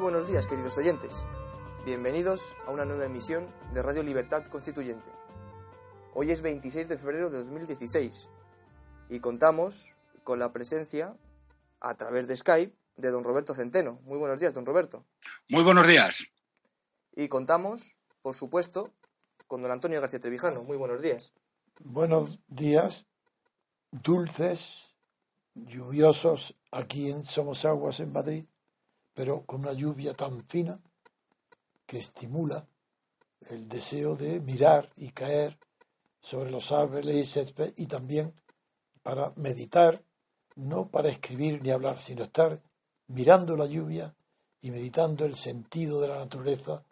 Muy buenos días, queridos oyentes. Bienvenidos a una nueva emisión de Radio Libertad Constituyente. Hoy es 26 de febrero de 2016 y contamos con la presencia, a través de Skype, de don Roberto Centeno. Muy buenos días, don Roberto. Muy buenos días. Y contamos, por supuesto, con don Antonio García Trevijano. Muy buenos días. Buenos días, dulces, lluviosos aquí en Somosaguas, en Madrid, pero con una lluvia tan fina que estimula el deseo de mirar y caer sobre los árboles y césped y también para meditar, no para escribir ni hablar, sino estar mirando la lluvia y meditando el sentido de la naturaleza,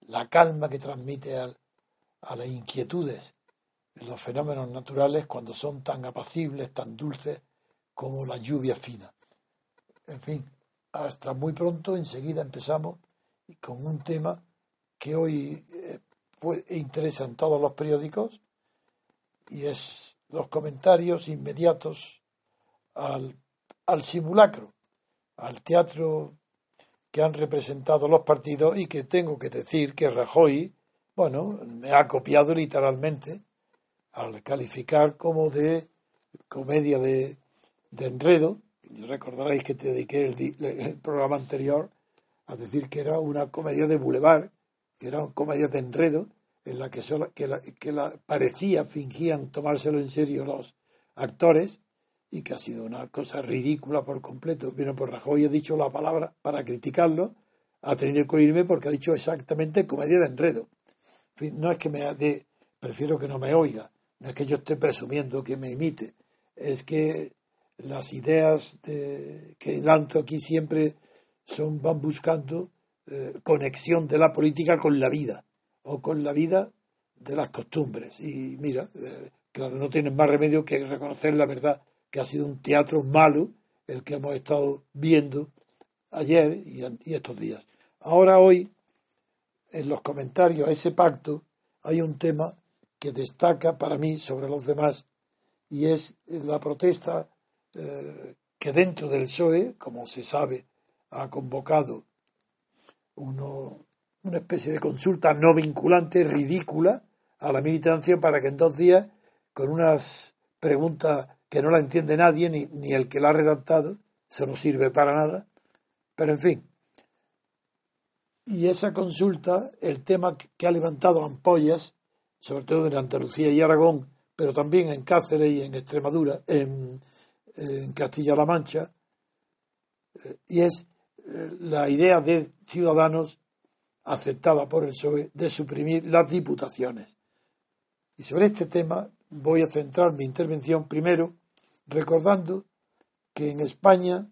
la calma que transmite al, a las inquietudes, los fenómenos naturales cuando son tan apacibles, tan dulces como la lluvia fina. En fin, hasta muy pronto, enseguida empezamos con un tema que hoy eh, interesa en todos los periódicos y es los comentarios inmediatos al, al simulacro, al teatro que han representado los partidos y que tengo que decir que Rajoy, bueno, me ha copiado literalmente al calificar como de comedia de, de enredo. Recordaréis que te dediqué el, programa anterior a decir que era una comedia de boulevard, que era una comedia de enredo, en la que, solo, que, la, que la, parecía, fingían tomárselo en serio los actores y que ha sido una cosa ridícula por completo. Vino por Rajoy, ha dicho la palabra para criticarlo, ha tenido que oírme porque ha dicho exactamente comedia de enredo. No es que me de, prefiero que no me oiga, no es que yo esté presumiendo que me imite, es que las ideas de, que lanzo aquí siempre son, van buscando eh, conexión de la política con la vida o con la vida de las costumbres. Y mira, eh, claro, no tienen más remedio que reconocer la verdad, que ha sido un teatro malo el que hemos estado viendo ayer y, y estos días. Ahora hoy, en los comentarios a ese pacto, hay un tema que destaca para mí sobre los demás y es la protesta que dentro del PSOE, como se sabe, ha convocado uno, una especie de consulta no vinculante, ridícula, a la militancia para que en dos días, con unas preguntas que no la entiende nadie, ni, ni el que la ha redactado, eso no sirve para nada, pero en fin. Y esa consulta, el tema que ha levantado ampollas, sobre todo en Andalucía y Aragón, pero también en Cáceres y en Extremadura, en, en Castilla-La Mancha, y es eh, la idea de Ciudadanos aceptada por el PSOE de suprimir las diputaciones. Y sobre este tema voy a centrar mi intervención primero recordando que en España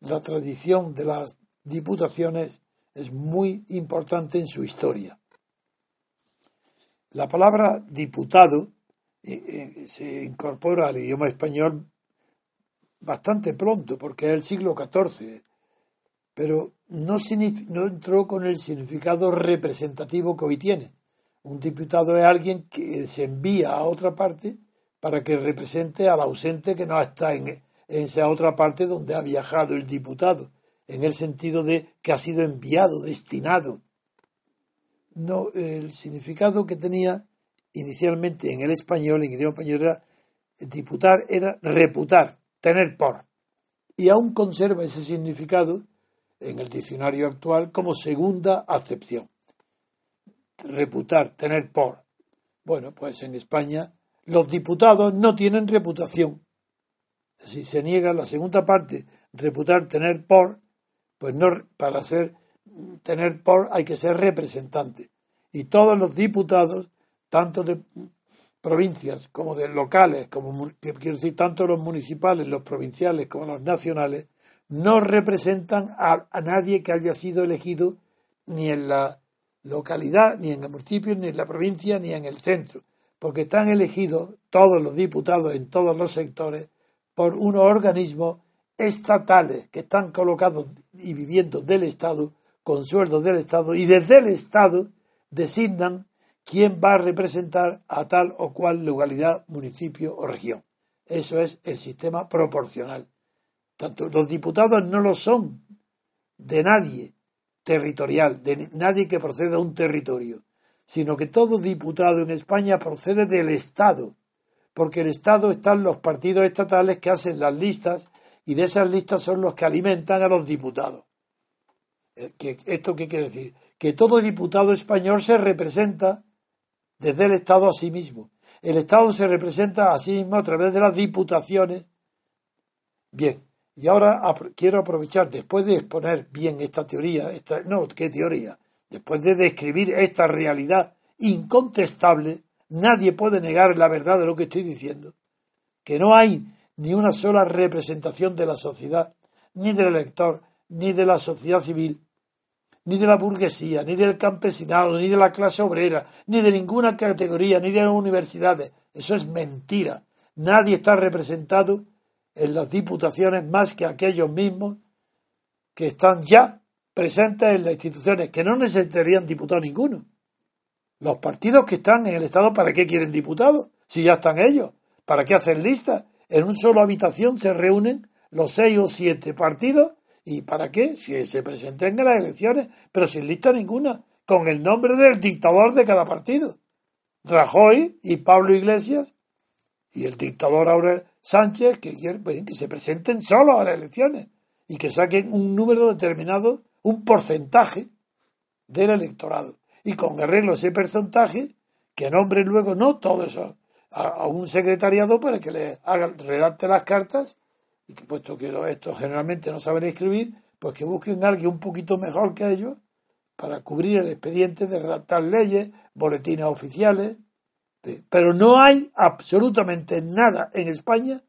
la tradición de las diputaciones es muy importante en su historia. La palabra diputado eh, eh, se incorpora al idioma español bastante pronto, porque es el siglo XIV, pero no, no entró con el significado representativo que hoy tiene. Un diputado es alguien que se envía a otra parte para que represente al ausente que no está en, en esa otra parte donde ha viajado el diputado, en el sentido de que ha sido enviado, destinado. No, el significado que tenía inicialmente en el español, en el idioma español, era diputar, era reputar, tener por. Y aún conserva ese significado en el diccionario actual como segunda acepción. Reputar, tener por. Bueno, pues en España los diputados no tienen reputación. Si se niega la segunda parte, reputar, tener por, pues no, para ser, tener por hay que ser representante. Y todos los diputados, tanto de provincias como de locales, como quiero decir, tanto los municipales, los provinciales como los nacionales, no representan a, nadie que haya sido elegido ni en la localidad, ni en el municipio, ni en la provincia, ni en el centro, porque están elegidos todos los diputados en todos los sectores por unos organismos estatales que están colocados y viviendo del Estado, con sueldos del Estado, y desde el Estado designan quién va a representar a tal o cual localidad, municipio o región. Eso es el sistema proporcional. Tanto los diputados no lo son de nadie, territorial, de nadie que proceda de un territorio, sino que todo diputado en España procede del Estado, porque el Estado están los partidos estatales que hacen las listas y de esas listas son los que alimentan a los diputados. Eh, ¿Esto qué quiere decir? Que todo diputado español se representa desde el Estado a sí mismo. El Estado se representa a sí mismo a través de las diputaciones. Bien, y ahora quiero aprovechar, después de exponer bien esta teoría, esta, no, ¿qué teoría? Después de describir esta realidad incontestable, nadie puede negar la verdad de lo que estoy diciendo. Que no hay ni una sola representación de la sociedad, ni del elector, ni de la sociedad civil, ni de la burguesía, ni del campesinado, ni de la clase obrera, ni de ninguna categoría, ni de las universidades. Eso es mentira. Nadie está representado en las diputaciones más que aquellos mismos que están ya presentes en las instituciones, que no necesitarían diputado ninguno. Los partidos que están en el Estado, ¿para qué quieren diputados? Si ya están ellos. ¿Para qué hacer listas? En una sola habitación se reúnen los seis o siete partidos ¿Y para qué? Si se presenten en las elecciones, pero sin lista ninguna, con el nombre del dictador de cada partido. Rajoy y Pablo Iglesias y el dictador Aurel Sánchez, que quieren pues, que se presenten solos a las elecciones y que saquen un número determinado, un porcentaje del electorado. Y con arreglo ese porcentaje, que nombren luego no todo eso a, un secretariado para que le haga, redacte las cartas y que puesto que estos generalmente no saben escribir, pues que busquen a alguien un poquito mejor que ellos para cubrir el expediente de redactar leyes, boletines oficiales. Pero no hay absolutamente nada en España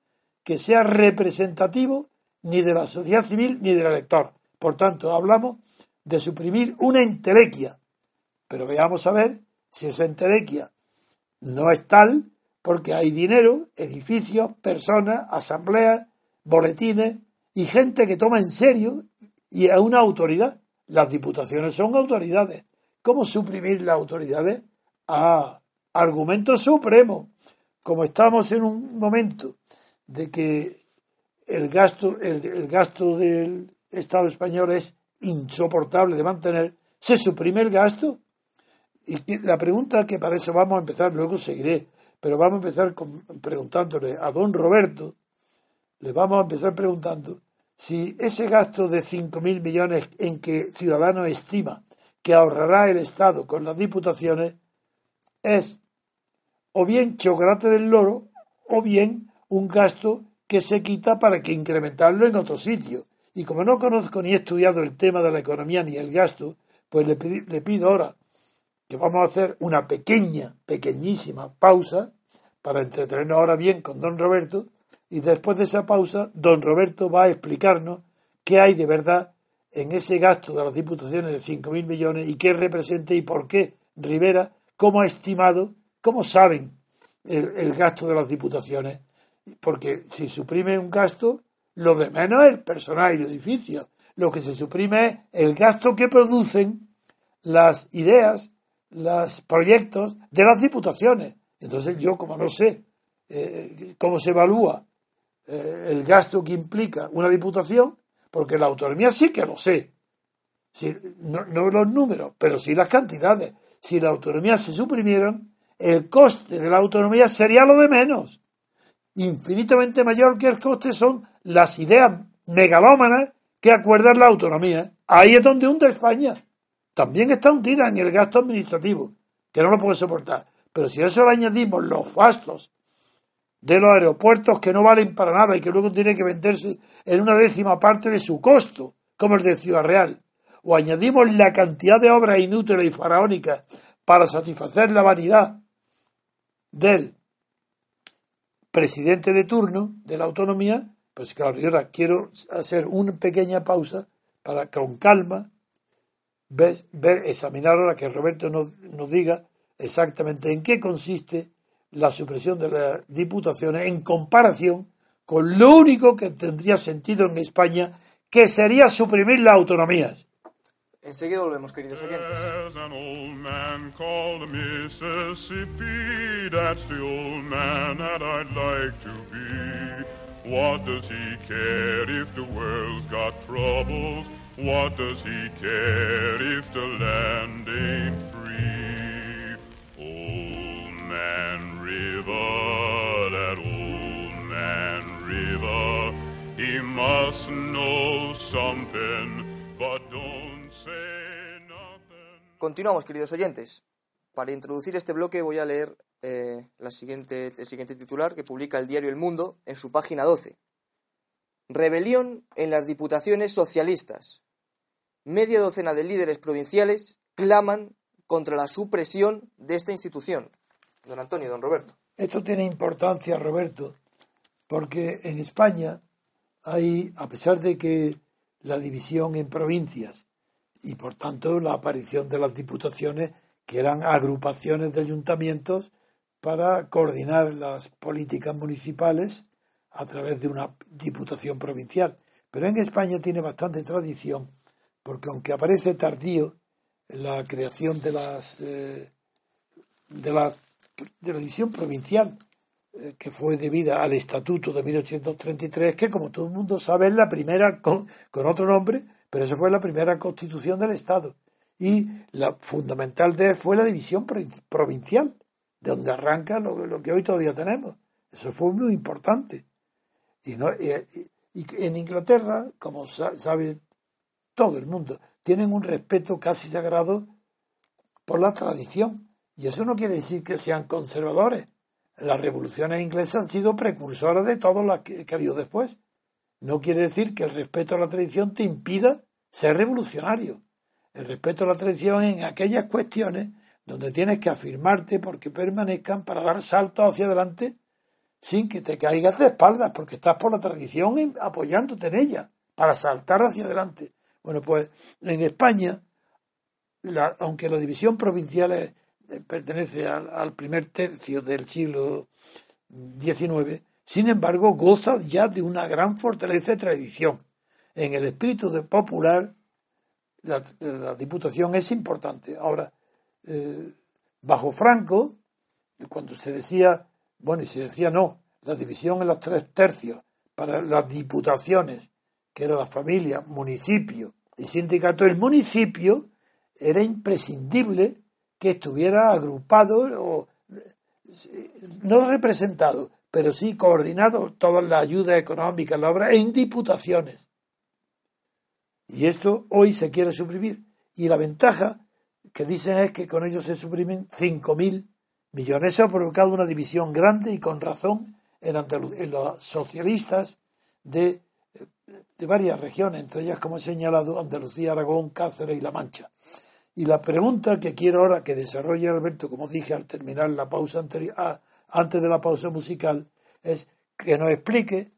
que sea representativo ni de la sociedad civil ni del elector. Por tanto, hablamos de suprimir una entelequia. Pero veamos a ver si esa entelequia no es tal porque hay dinero, edificios, personas, asambleas boletines y gente que toma en serio y a una autoridad. Las diputaciones son autoridades. ¿Cómo suprimir las autoridades? A argumento supremo. Como estamos en un momento de que el gasto, el, gasto del Estado español es insoportable de mantener, se suprime el gasto. Y la pregunta que para eso vamos a empezar, luego seguiré, pero vamos a empezar preguntándole a don Roberto, le vamos a empezar preguntando si ese gasto de 5.000 millones en que Ciudadanos estima que ahorrará el Estado con las diputaciones es o bien chocolate del loro o bien un gasto que se quita para que incrementarlo en otro sitio. Y como no conozco ni he estudiado el tema de la economía ni el gasto, pues le, le pido ahora que vamos a hacer una pequeña, pequeñísima pausa para entretenernos ahora bien con don Roberto y después de esa pausa, don Roberto va a explicarnos qué hay de verdad en ese gasto de las diputaciones de 5.000 millones y qué representa y por qué Rivera, cómo ha estimado, cómo saben el, gasto de las diputaciones. Porque si suprime un gasto, lo de menos es el personal y el edificio. Lo que se suprime es el gasto que producen las ideas, los proyectos de las diputaciones. Entonces yo, como no sé eh, cómo se evalúa eh, el gasto que implica una diputación, porque la autonomía sí que lo sé. No, los números, pero sí las cantidades. Si la autonomía se suprimieran, el coste de la autonomía sería lo de menos. Infinitamente mayor que el coste son las ideas megalómanas que acuerdan la autonomía. Ahí es donde hunde España. También está hundida en el gasto administrativo, que no lo puede soportar. Pero si a eso le añadimos los gastos de los aeropuertos que no valen para nada y que luego tienen que venderse en una décima parte de su costo, como el de Ciudad Real. O añadimos la cantidad de obras inútiles y faraónicas para satisfacer la vanidad del presidente de turno de la autonomía, pues claro, yo ahora quiero hacer una pequeña pausa para con calma ver, examinar ahora que Roberto nos, nos diga exactamente en qué consiste la supresión de las diputaciones en comparación con lo único que tendría sentido en España, que sería suprimir las autonomías. Enseguida volvemos, queridos oyentes. What does he care if the world's got troubles? What does he care if the land ain't free? Old Man Continuamos, queridos oyentes. Para introducir este bloque voy a leer eh, el siguiente titular que publica el diario El Mundo en su página 12. Rebelión en las diputaciones socialistas. Media docena de líderes provinciales claman contra la supresión de esta institución. Don Antonio, don Roberto. Esto tiene importancia, Roberto, porque en España hay, a pesar de que la división en provincias y por tanto la aparición de las diputaciones, que eran agrupaciones de ayuntamientos para coordinar las políticas municipales a través de una diputación provincial. Pero en España tiene bastante tradición, porque aunque aparece tardío la creación de las eh, de la, de la división provincial, eh, que fue debida al Estatuto de 1833, que como todo el mundo sabe es la primera con, otro nombre, pero esa fue la primera constitución del Estado. Y la fundamental de fue la división provincial, de donde arranca lo, que hoy todavía tenemos. Eso fue muy importante. Y, no, y, y en Inglaterra, como sabe todo el mundo, tienen un respeto casi sagrado por la tradición. Y eso no quiere decir que sean conservadores. Las revoluciones inglesas han sido precursoras de todo lo que, que ha habido después. No quiere decir que el respeto a la tradición te impida ser revolucionario. El respeto a la tradición en aquellas cuestiones donde tienes que afirmarte porque permanezcan para dar saltos hacia adelante sin que te caigas de espaldas, porque estás por la tradición apoyándote en ella, para saltar hacia adelante. Bueno, pues en España, la, aunque la división provincial es, pertenece al, primer tercio del siglo XIX, sin embargo goza ya de una gran fortaleza de tradición. En el espíritu de popular, la, la diputación es importante. Ahora, eh, bajo Franco, cuando se decía, bueno, y se decía no, la división en los tres tercios para las diputaciones, que era la familia, municipio y sindicato, el municipio era imprescindible que estuviera agrupado o no representado, pero sí coordinado toda la ayuda económica, la obra, en diputaciones. Y esto hoy se quiere suprimir. Y la ventaja que dicen es que con ellos se suprimen 5.000 millones. Eso ha provocado una división grande y con razón en, en los socialistas de, de, varias regiones, entre ellas, como he señalado, Andalucía, Aragón, Cáceres y La Mancha. Y la pregunta que quiero ahora que desarrolle Alberto, como dije al terminar la pausa anterior, ah, antes de la pausa musical, es que nos explique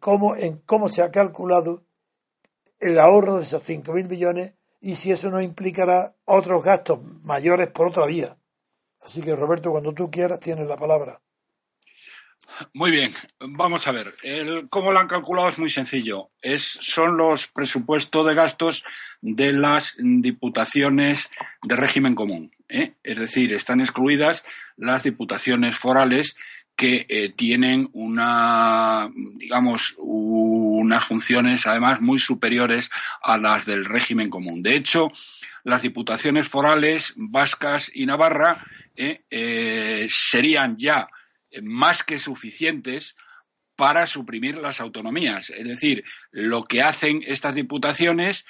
cómo, en cómo se ha calculado el ahorro de esos 5.000 millones y si eso no implicará otros gastos mayores por otra vía. Así que Roberto, cuando tú quieras, tienes la palabra. Muy bien, vamos a ver. ¿Cómo lo han calculado? Es muy sencillo. Es, son los presupuestos de gastos de las diputaciones de régimen común. ¿eh? Es decir, están excluidas las diputaciones forales que eh, tienen una, digamos, unas funciones además muy superiores a las del régimen común. De hecho, las diputaciones forales vascas y Navarra eh, serían ya más que suficientes para suprimir las autonomías. Es decir, lo que hacen estas diputaciones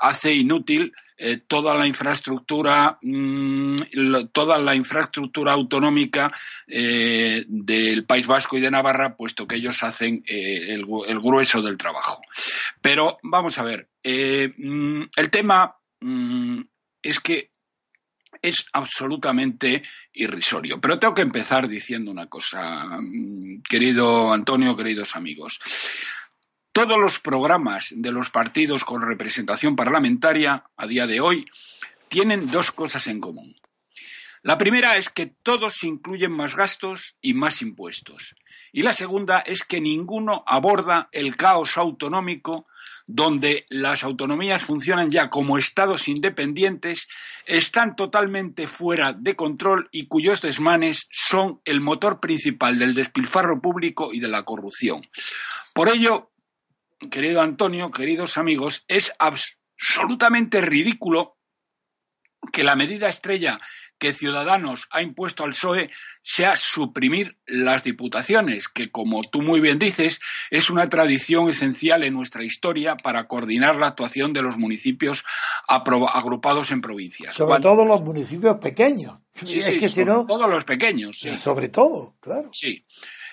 hace inútil eh, toda la infraestructura, lo, toda la infraestructura autonómica eh, del País Vasco y de Navarra, puesto que ellos hacen eh, el, grueso del trabajo. Pero vamos a ver, mmm, el tema mmm, es que es absolutamente irrisorio. Pero tengo que empezar diciendo una cosa, mm, querido Antonio, queridos amigos. Todos los programas de los partidos con representación parlamentaria a día de hoy tienen dos cosas en común. La primera es que todos incluyen más gastos y más impuestos. Y la segunda es que ninguno aborda el caos autonómico donde las autonomías funcionan ya como estados independientes, están totalmente fuera de control y cuyos desmanes son el motor principal del despilfarro público y de la corrupción. Por ello, querido Antonio, queridos amigos, es absolutamente ridículo que la medida estrella que Ciudadanos ha impuesto al PSOE sea suprimir las diputaciones, que como tú muy bien dices, es una tradición esencial en nuestra historia para coordinar la actuación de los municipios agrupados en provincias. Sobre todo los municipios pequeños. Sí, sí, que todos los pequeños. Sí. Sobre todo, claro. Sí.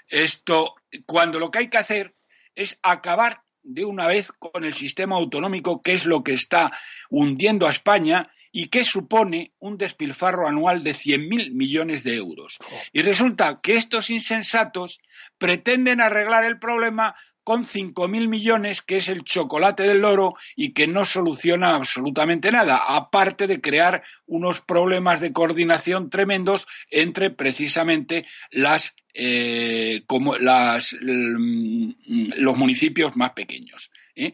Esto, cuando lo que hay que hacer es acabar de una vez con el sistema autonómico, que es lo que está hundiendo a España y que supone un despilfarro anual de 100.000 millones de euros. Y resulta que estos insensatos pretenden arreglar el problema con 5.000 millones, que es el chocolate del loro y que no soluciona absolutamente nada, aparte de crear unos problemas de coordinación tremendos entre precisamente las, eh, como las, mm, los municipios más pequeños. ¿Eh?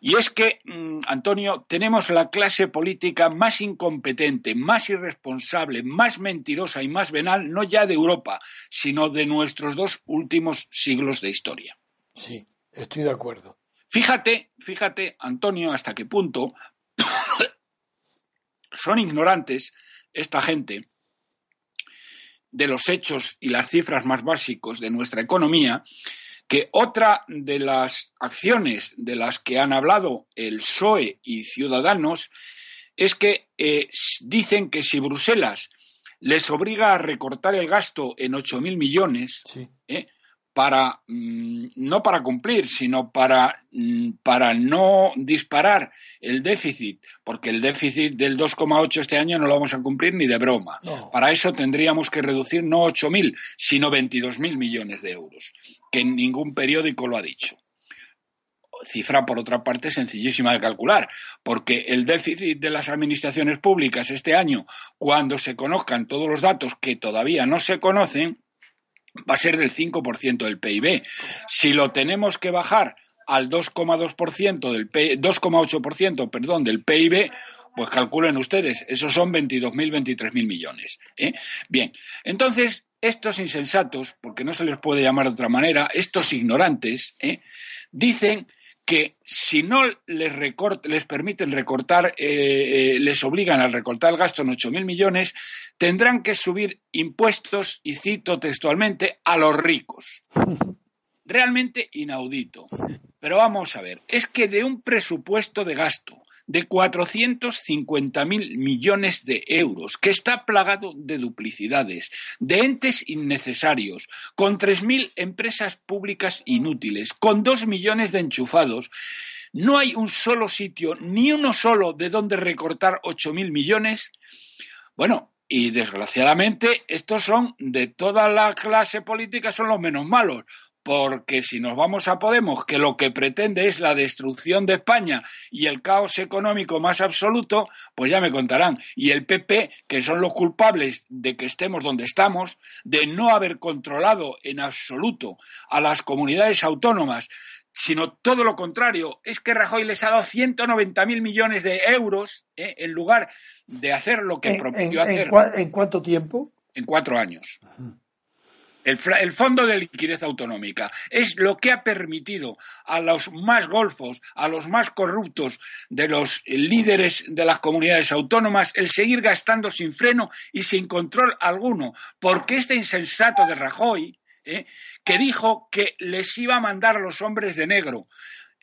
Y es que, mm, Antonio, tenemos la clase política más incompetente, más irresponsable, más mentirosa y más venal, no ya de Europa, sino de nuestros dos últimos siglos de historia. Sí, estoy de acuerdo. Fíjate, fíjate, Antonio, hasta qué punto son ignorantes esta gente de los hechos y las cifras más básicos de nuestra economía que otra de las acciones de las que han hablado el PSOE y Ciudadanos es que eh, dicen que si Bruselas les obliga a recortar el gasto en 8.000 millones, para mm, no para cumplir, sino para, mm, para no disparar el déficit, porque el déficit del 2,8 este año no lo vamos a cumplir ni de broma. Para eso tendríamos que reducir no 8.000, sino 22.000 millones de euros, que ningún periódico lo ha dicho. Cifra, por otra parte, sencillísima de calcular, porque el déficit de las administraciones públicas este año, cuando se conozcan todos los datos que todavía no se conocen, va a ser del 5% del PIB. Si lo tenemos que bajar al 2,2% del 2,8%, perdón, del PIB, pues calculen ustedes, esos son 22.000, 23.000 millones. ¿eh? Bien, entonces estos insensatos, porque no se les puede llamar de otra manera, estos ignorantes, ¿eh? dicen que si no les, les permiten recortar, eh, eh, les obligan a recortar el gasto en 8.000 millones, tendrán que subir impuestos, y cito textualmente, a los ricos. Realmente inaudito. Pero vamos a ver, es que de un presupuesto de gasto de 450.000 millones de euros, que está plagado de duplicidades, de entes innecesarios, con 3.000 empresas públicas inútiles, con 2 millones de enchufados. No hay un solo sitio, ni uno solo, de donde recortar 8.000 millones. Bueno, y desgraciadamente estos son de toda la clase política, son los menos malos, porque si nos vamos a Podemos, que lo que pretende es la destrucción de España y el caos económico más absoluto, pues ya me contarán. Y el PP, que son los culpables de que estemos donde estamos, de no haber controlado en absoluto a las comunidades autónomas, sino todo lo contrario, es que Rajoy les ha dado 190.000 millones de euros ¿eh? en lugar de hacer lo que prometió hacer. ¿En cuánto tiempo? En cuatro años. El, Fondo de Liquidez Autonómica es lo que ha permitido a los más golfos, a los más corruptos de los líderes de las comunidades autónomas el seguir gastando sin freno y sin control alguno, porque este insensato de Rajoy, ¿eh? que dijo que les iba a mandar a los hombres de negro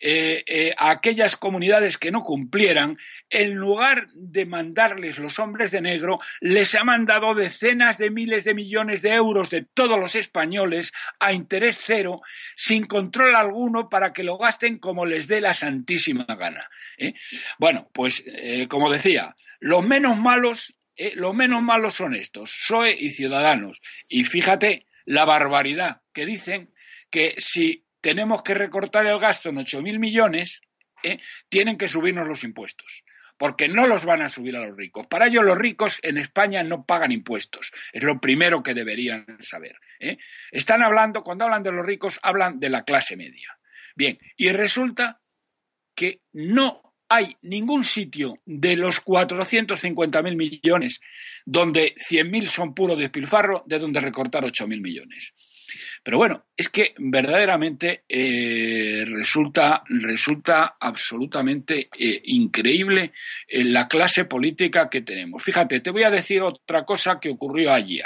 eh, eh, a aquellas comunidades que no cumplieran, en lugar de mandarles los hombres de negro, les ha mandado decenas de miles de millones de euros de todos los españoles a interés cero, sin control alguno, para que lo gasten como les dé la santísima gana. ¿eh? Bueno, pues como decía, los menos malos, los menos malos son estos, PSOE y Ciudadanos. Y fíjate la barbaridad que dicen que si tenemos que recortar el gasto en 8.000 millones, ¿eh? tienen que subirnos los impuestos. Porque no los van a subir a los ricos. Para ello, los ricos en España no pagan impuestos. Es lo primero que deberían saber. ¿eh? Están hablando, cuando hablan de los ricos, hablan de la clase media. Bien, y resulta que no hay ningún sitio de los 450.000 millones donde 100.000 son puro despilfarro, de donde recortar 8.000 millones. Pero bueno, es que verdaderamente eh, resulta, resulta absolutamente eh, increíble eh, la clase política que tenemos. Fíjate, te voy a decir otra cosa que ocurrió ayer.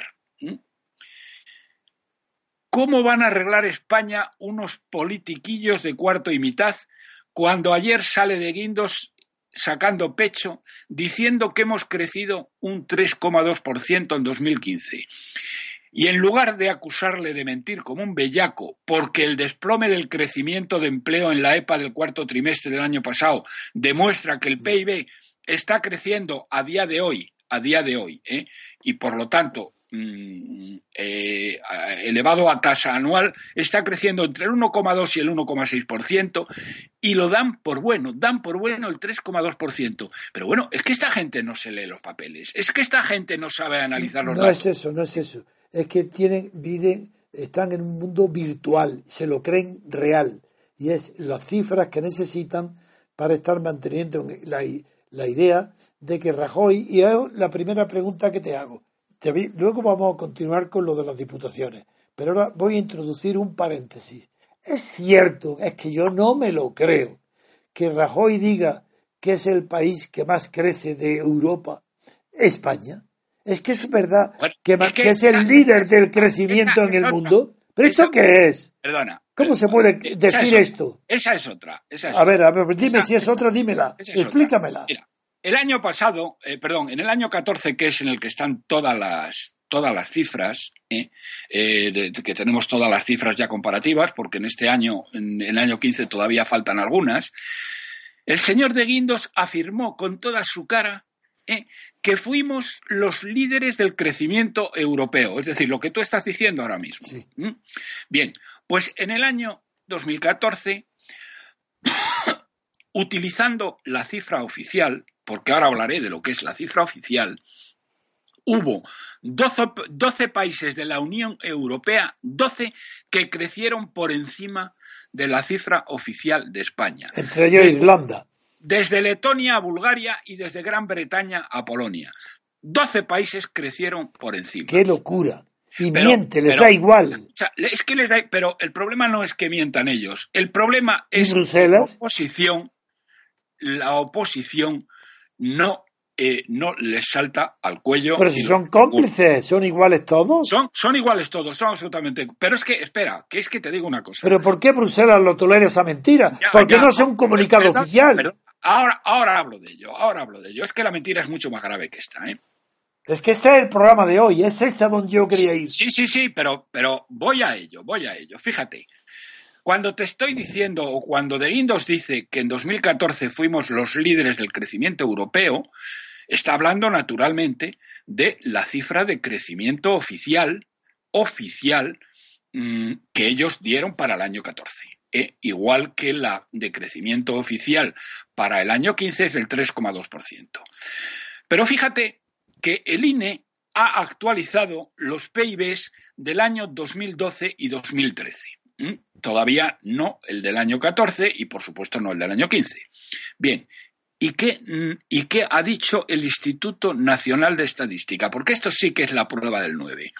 ¿Cómo van a arreglar España unos politiquillos de cuarto y mitad cuando ayer sale de Guindos sacando pecho diciendo que hemos crecido un 3,2% en 2015? Y en lugar de acusarle de mentir como un bellaco, porque el desplome del crecimiento de empleo en la EPA del cuarto trimestre del año pasado demuestra que el PIB está creciendo a día de hoy, a día de hoy, ¿eh? y por lo tanto mm, eh, elevado a tasa anual, está creciendo entre el 1,2 y el 1,6%, y lo dan por bueno, dan por bueno el 3,2%. Pero bueno, es que esta gente no se lee los papeles, es que esta gente no sabe analizar los datos. No es eso, no es eso es que tienen, viven, están en un mundo virtual, se lo creen real. Y es las cifras que necesitan para estar manteniendo la, la idea de que Rajoy, y es la primera pregunta que te hago, luego vamos a continuar con lo de las diputaciones, pero ahora voy a introducir un paréntesis. Es cierto, es que yo no me lo creo, que Rajoy diga que es el país que más crece de Europa, España. Es que es verdad que, es, el líder del crecimiento en el mundo. ¿Pero esto qué es? Perdona. ¿Cómo se puede decir esto? Esa es otra. a ver, a ver, dime si es otra, dímela. explícamela. Mira, el año pasado, eh, perdón, en el año 14, que es en el que están todas las, todas las cifras, eh, eh, que tenemos todas las cifras ya comparativas, porque en este año, en el año 15 todavía faltan algunas, el señor de Guindos afirmó con toda su cara que fuimos los líderes del crecimiento europeo, es decir, lo que tú estás diciendo ahora mismo. ¿Mm? Bien, pues en el año 2014, utilizando la cifra oficial, porque ahora hablaré de lo que es la cifra oficial, hubo 12, países de la Unión Europea, 12 que crecieron por encima de la cifra oficial de España. Entre ellos Islanda desde Letonia a Bulgaria y desde Gran Bretaña a Polonia. Doce países crecieron por encima. ¡Qué locura! Y miente, les da igual. es que les da, pero el problema no es que mientan ellos. El problema es que la oposición, la oposición no, eh, no les salta al cuello. Pero si son cómplices, son iguales todos. Son, son iguales todos, son absolutamente. Pero es que, espera, que es que te digo una cosa. Pero ¿por qué Bruselas lo tolera esa mentira? ¿Por qué no es un comunicado oficial? Ahora, ahora hablo de ello, ahora hablo de ello. Es que la mentira es mucho más grave que esta, ¿eh? Es que este es el programa de hoy, es este a donde yo quería ir. Sí, sí, sí, pero, pero voy a ello, voy a ello. Fíjate, cuando te estoy diciendo, o cuando De Guindos dice que en 2014 fuimos los líderes del crecimiento europeo, está hablando naturalmente de la cifra de crecimiento oficial, oficial, mm, que ellos dieron para el año 14. E igual que la de crecimiento oficial para el año 15 es del 3,2%. Pero fíjate que el INE ha actualizado los PIBs del año 2012 y 2013. Todavía no el del año 14 y por supuesto no el del año 15. Bien, ¿Y qué, mm, ¿Y qué ha dicho el Instituto Nacional de Estadística? Porque esto sí que es la prueba del 9.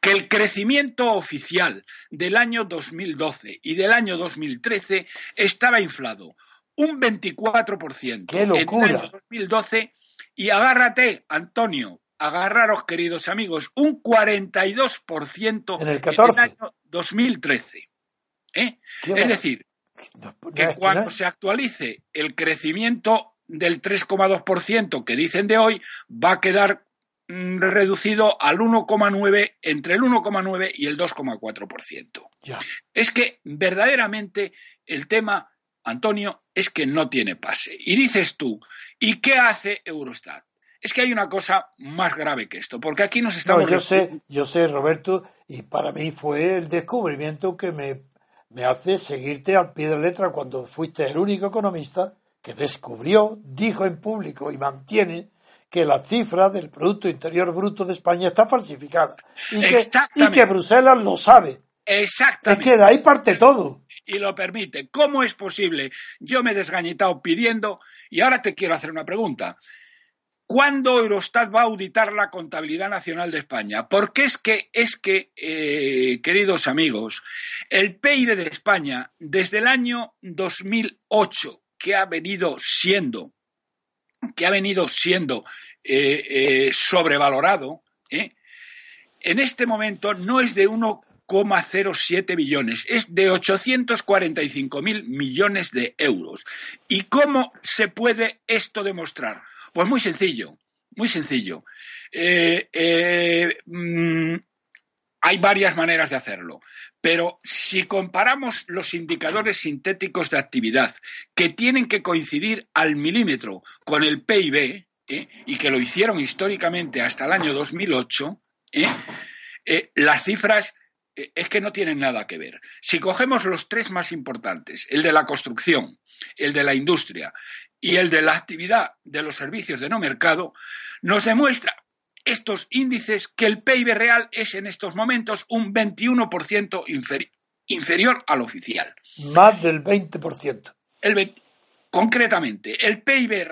Que el crecimiento oficial del año 2012 y del año 2013 estaba inflado un 24% ¡Qué locura! en el año 2012 y agárrate, Antonio, agarraros queridos amigos, un 42% en el, 14. año 2013. ¿Eh? Es decir, que cuando se actualice el crecimiento del 3,2% que dicen de hoy, va a quedar mm, reducido al 1,9, entre el 1,9 y el 2,4%. Es que verdaderamente el tema, Antonio, es que no tiene pase. Y dices tú, ¿y qué hace Eurostat? Es que hay una cosa más grave que esto, porque aquí nos estamos... No, yo sé, yo sé, Roberto, y para mí fue el descubrimiento que me me hace seguirte al pie de letra cuando fuiste el único economista que descubrió, dijo en público y mantiene que la cifra del Producto Interior Bruto de España está falsificada y que, y que Bruselas lo sabe. Exactamente. Es que de ahí parte todo. Y lo permite. ¿Cómo es posible? Yo me he desgañitado pidiendo y ahora te quiero hacer una pregunta. ¿Cuándo Eurostat va a auditar la contabilidad nacional de España? Porque es que, es que eh, queridos amigos, el PIB de España desde el año 2008, que ha venido siendo, que ha venido siendo eh, eh, sobrevalorado, en este momento no es de 1,07 billones, es de 845 mil millones de euros. ¿Y cómo se puede esto demostrar? Pues muy sencillo, muy sencillo. Eh, eh, mm, hay varias maneras de hacerlo, pero si comparamos los indicadores sintéticos de actividad que tienen que coincidir al milímetro con el PIB, ¿eh? y que lo hicieron históricamente hasta el año 2008, las cifras es que no tienen nada que ver. Si cogemos los tres más importantes, el de la construcción, el de la industria y el de la actividad de los servicios de no mercado, nos demuestra estos índices que el PIB real es en estos momentos un 21% inferior al oficial. Más del 20%. El concretamente, el PIB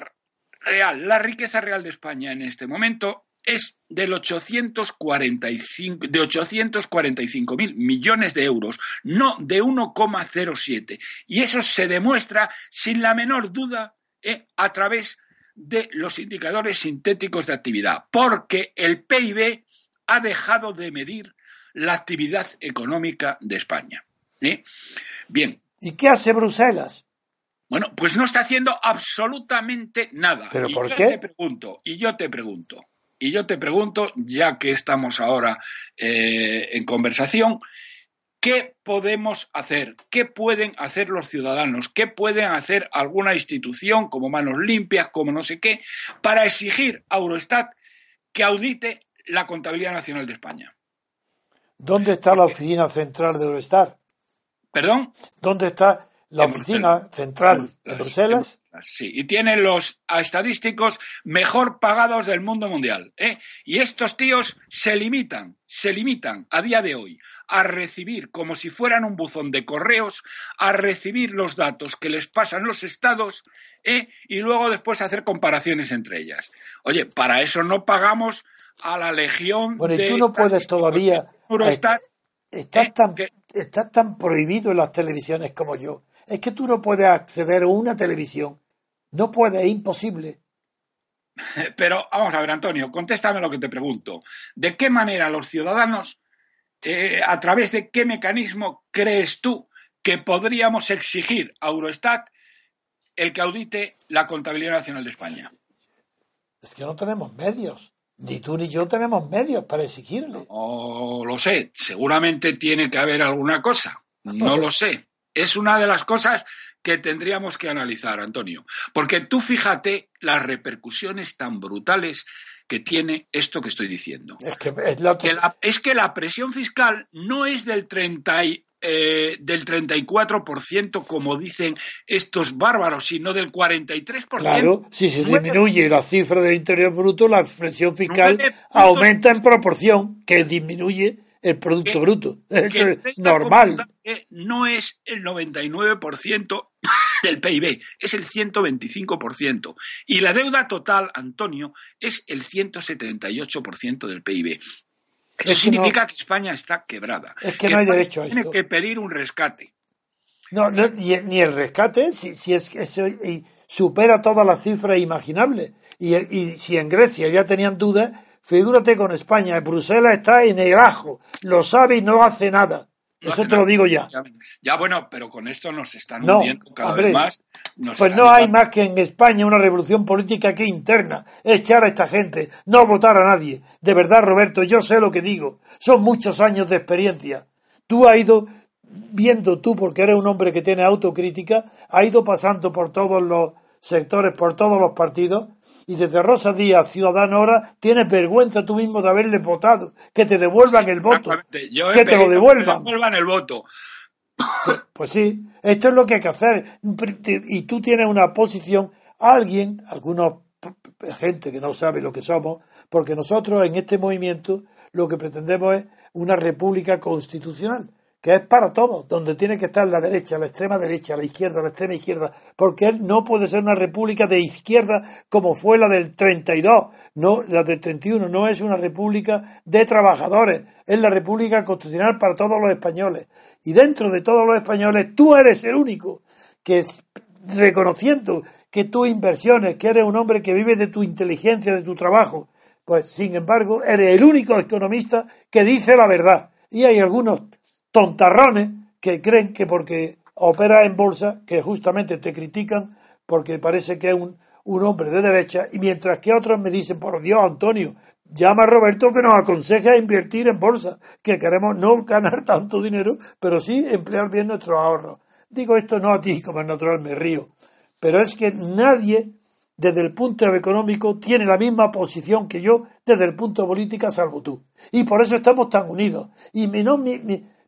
real, la riqueza real de España en este momento es del 845, de 845 mil millones de euros, no de 1,07. Y eso se demuestra sin la menor duda. A través de los indicadores sintéticos de actividad, porque el PIB ha dejado de medir la actividad económica de España. ¿eh? Bien. ¿Y qué hace Bruselas? Bueno, pues no está haciendo absolutamente nada. ¿Pero por yo qué? Te pregunto, y yo te pregunto, y yo te pregunto, ya que estamos ahora eh, en conversación, ¿qué podemos hacer? ¿Qué pueden hacer los ciudadanos? ¿Qué pueden hacer alguna institución como Manos Limpias, como no sé qué, para exigir a Eurostat que audite la contabilidad nacional de España? ¿Dónde está la oficina central de Eurostat? ¿Perdón? ¿Dónde está la oficina central en Bruselas? Sí, y tienen los estadísticos mejor pagados del mundo mundial. ¿eh? Y estos tíos se limitan, se limitan a día de hoy a recibir, como si fueran un buzón de correos, a recibir los datos que les pasan los estados ¿eh? y luego después hacer comparaciones entre ellas. Oye, para eso no pagamos a la legión Bueno, y de tú no puedes todavía... de Eurostat, Estás ¿eh? tan, que- tan prohibido en las televisiones como yo. Es que tú no puedes acceder a una televisión. No puedes, es imposible. Pero vamos a ver, Antonio, contéstame lo que te pregunto. ¿De qué manera los ciudadanos, eh, a través de qué mecanismo crees tú que podríamos exigir a Eurostat el que audite la contabilidad nacional de España? Es que no tenemos medios. Ni tú ni yo tenemos medios para exigirle. O lo sé, seguramente tiene que haber alguna cosa. No lo sé. Es una de las cosas que tendríamos que analizar, Antonio. Porque tú fíjate las repercusiones tan brutales que tiene esto que estoy diciendo. Es que es la, que la- es que la presión fiscal no es del 30 y, eh, del 34% como dicen estos bárbaros, sino del 43%. Claro, si se disminuye la cifra del interior bruto, la presión fiscal aumenta en proporción que disminuye el Producto Que- Bruto. Eso es normal. No es el 99% del PIB, es el 125%. Y la deuda total, Antonio, es el 178% del PIB. Eso Es que significa no- que España está quebrada. Es que no hay España derecho a Tiene esto. que pedir un rescate. No, no, ni, ni el rescate, si, si es que supera todas las cifras imaginables. Y, y si en Grecia ya tenían dudas, figúrate con España. Bruselas está en el ajo, lo sabe y no hace nada. No Eso hace te lo digo ya. Ya, ya, bueno, pero con esto nos están No, hundiendo cada hombre, vez más. Nos Pues no hay más que en España una revolución política que interna. Echar a esta gente, no votar a nadie. De verdad, Roberto, yo sé lo que digo. Son muchos años de experiencia. Tú has ido viendo tú, porque eres un hombre que tiene autocrítica, has ido pasando por todos los sectores, por todos los partidos, y desde Rosa Díaz, Ciudadano ahora, tienes vergüenza tú mismo de haberle votado. Que te devuelvan el voto. Yo Que te lo devuelvan. Que devuelvan el voto. Pues sí, esto es lo que hay que hacer. Y tú tienes una posición, alguien, algunos gente que no sabe lo que somos, porque nosotros en este movimiento lo que pretendemos es una república constitucional, que es para todos, donde tiene que estar la derecha, la extrema derecha, la izquierda, la extrema izquierda, porque él no puede ser una república de izquierda como fue la del 32, no, la del 31, no es una república de trabajadores, es la república constitucional para todos los españoles. Y dentro de todos los españoles, tú eres el único que, reconociendo que tus inversiones, que eres un hombre que vive de tu inteligencia, de tu trabajo, pues sin embargo, eres el único economista que dice la verdad. Y hay algunos tontarrones que creen que porque opera en bolsa, que justamente te critican porque parece que es un, un hombre de derecha, y mientras que otros me dicen, por Dios, Antonio, llama a Roberto que nos aconseja invertir en bolsa, que queremos no ganar tanto dinero, pero sí emplear bien nuestros ahorros. Digo esto no a ti, como es natural, me río, pero es que nadie desde el punto económico tiene la misma posición que yo desde el punto político, salvo tú. Y por eso estamos tan unidos. Y no, mi,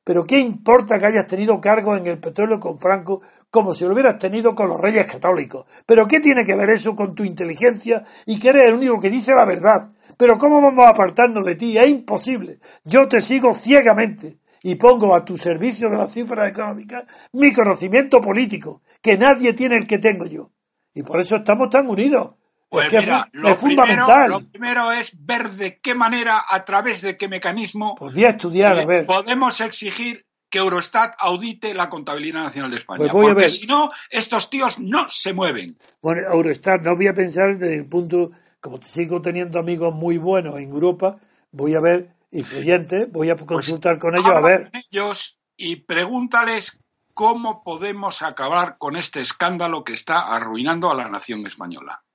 pero ¿qué importa que hayas tenido cargo en el petróleo con Franco como si lo hubieras tenido con los reyes católicos? ¿Pero qué tiene que ver eso con tu inteligencia y que eres el único que dice la verdad? Pero ¿cómo vamos a apartarnos de ti? Es imposible. Yo te sigo ciegamente y pongo a tu servicio de las cifras económicas mi conocimiento político, que nadie tiene el que tengo yo. Y por eso estamos tan unidos. Pues es lo fundamental. Lo primero es ver de qué manera, a través de qué mecanismo. Podría estudiar, a ver. Podemos exigir que Eurostat audite la contabilidad nacional de España. Pues voy porque si no, estos tíos no se mueven. Bueno, Eurostat, no voy a pensar desde el punto, como sigo teniendo amigos muy buenos en Europa, voy a ver influyentes, voy a pues consultar con ellos a ver. Con ellos y pregúntales cómo podemos acabar con este escándalo que está arruinando a la nación española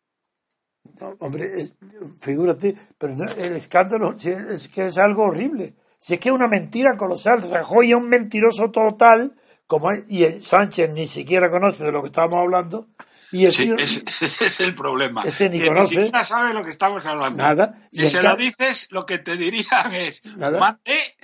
hombre, figúrate, pero el escándalo es que es algo horrible. Si es que es una mentira colosal, Rajoy es un mentiroso total, como y Sánchez ni siquiera conoce de lo que estamos hablando. Y ese, es el problema. Ese ni conoce. Ni siquiera sabe lo que estamos hablando. Nada. Si se lo dices, lo que te dirían es, mandé.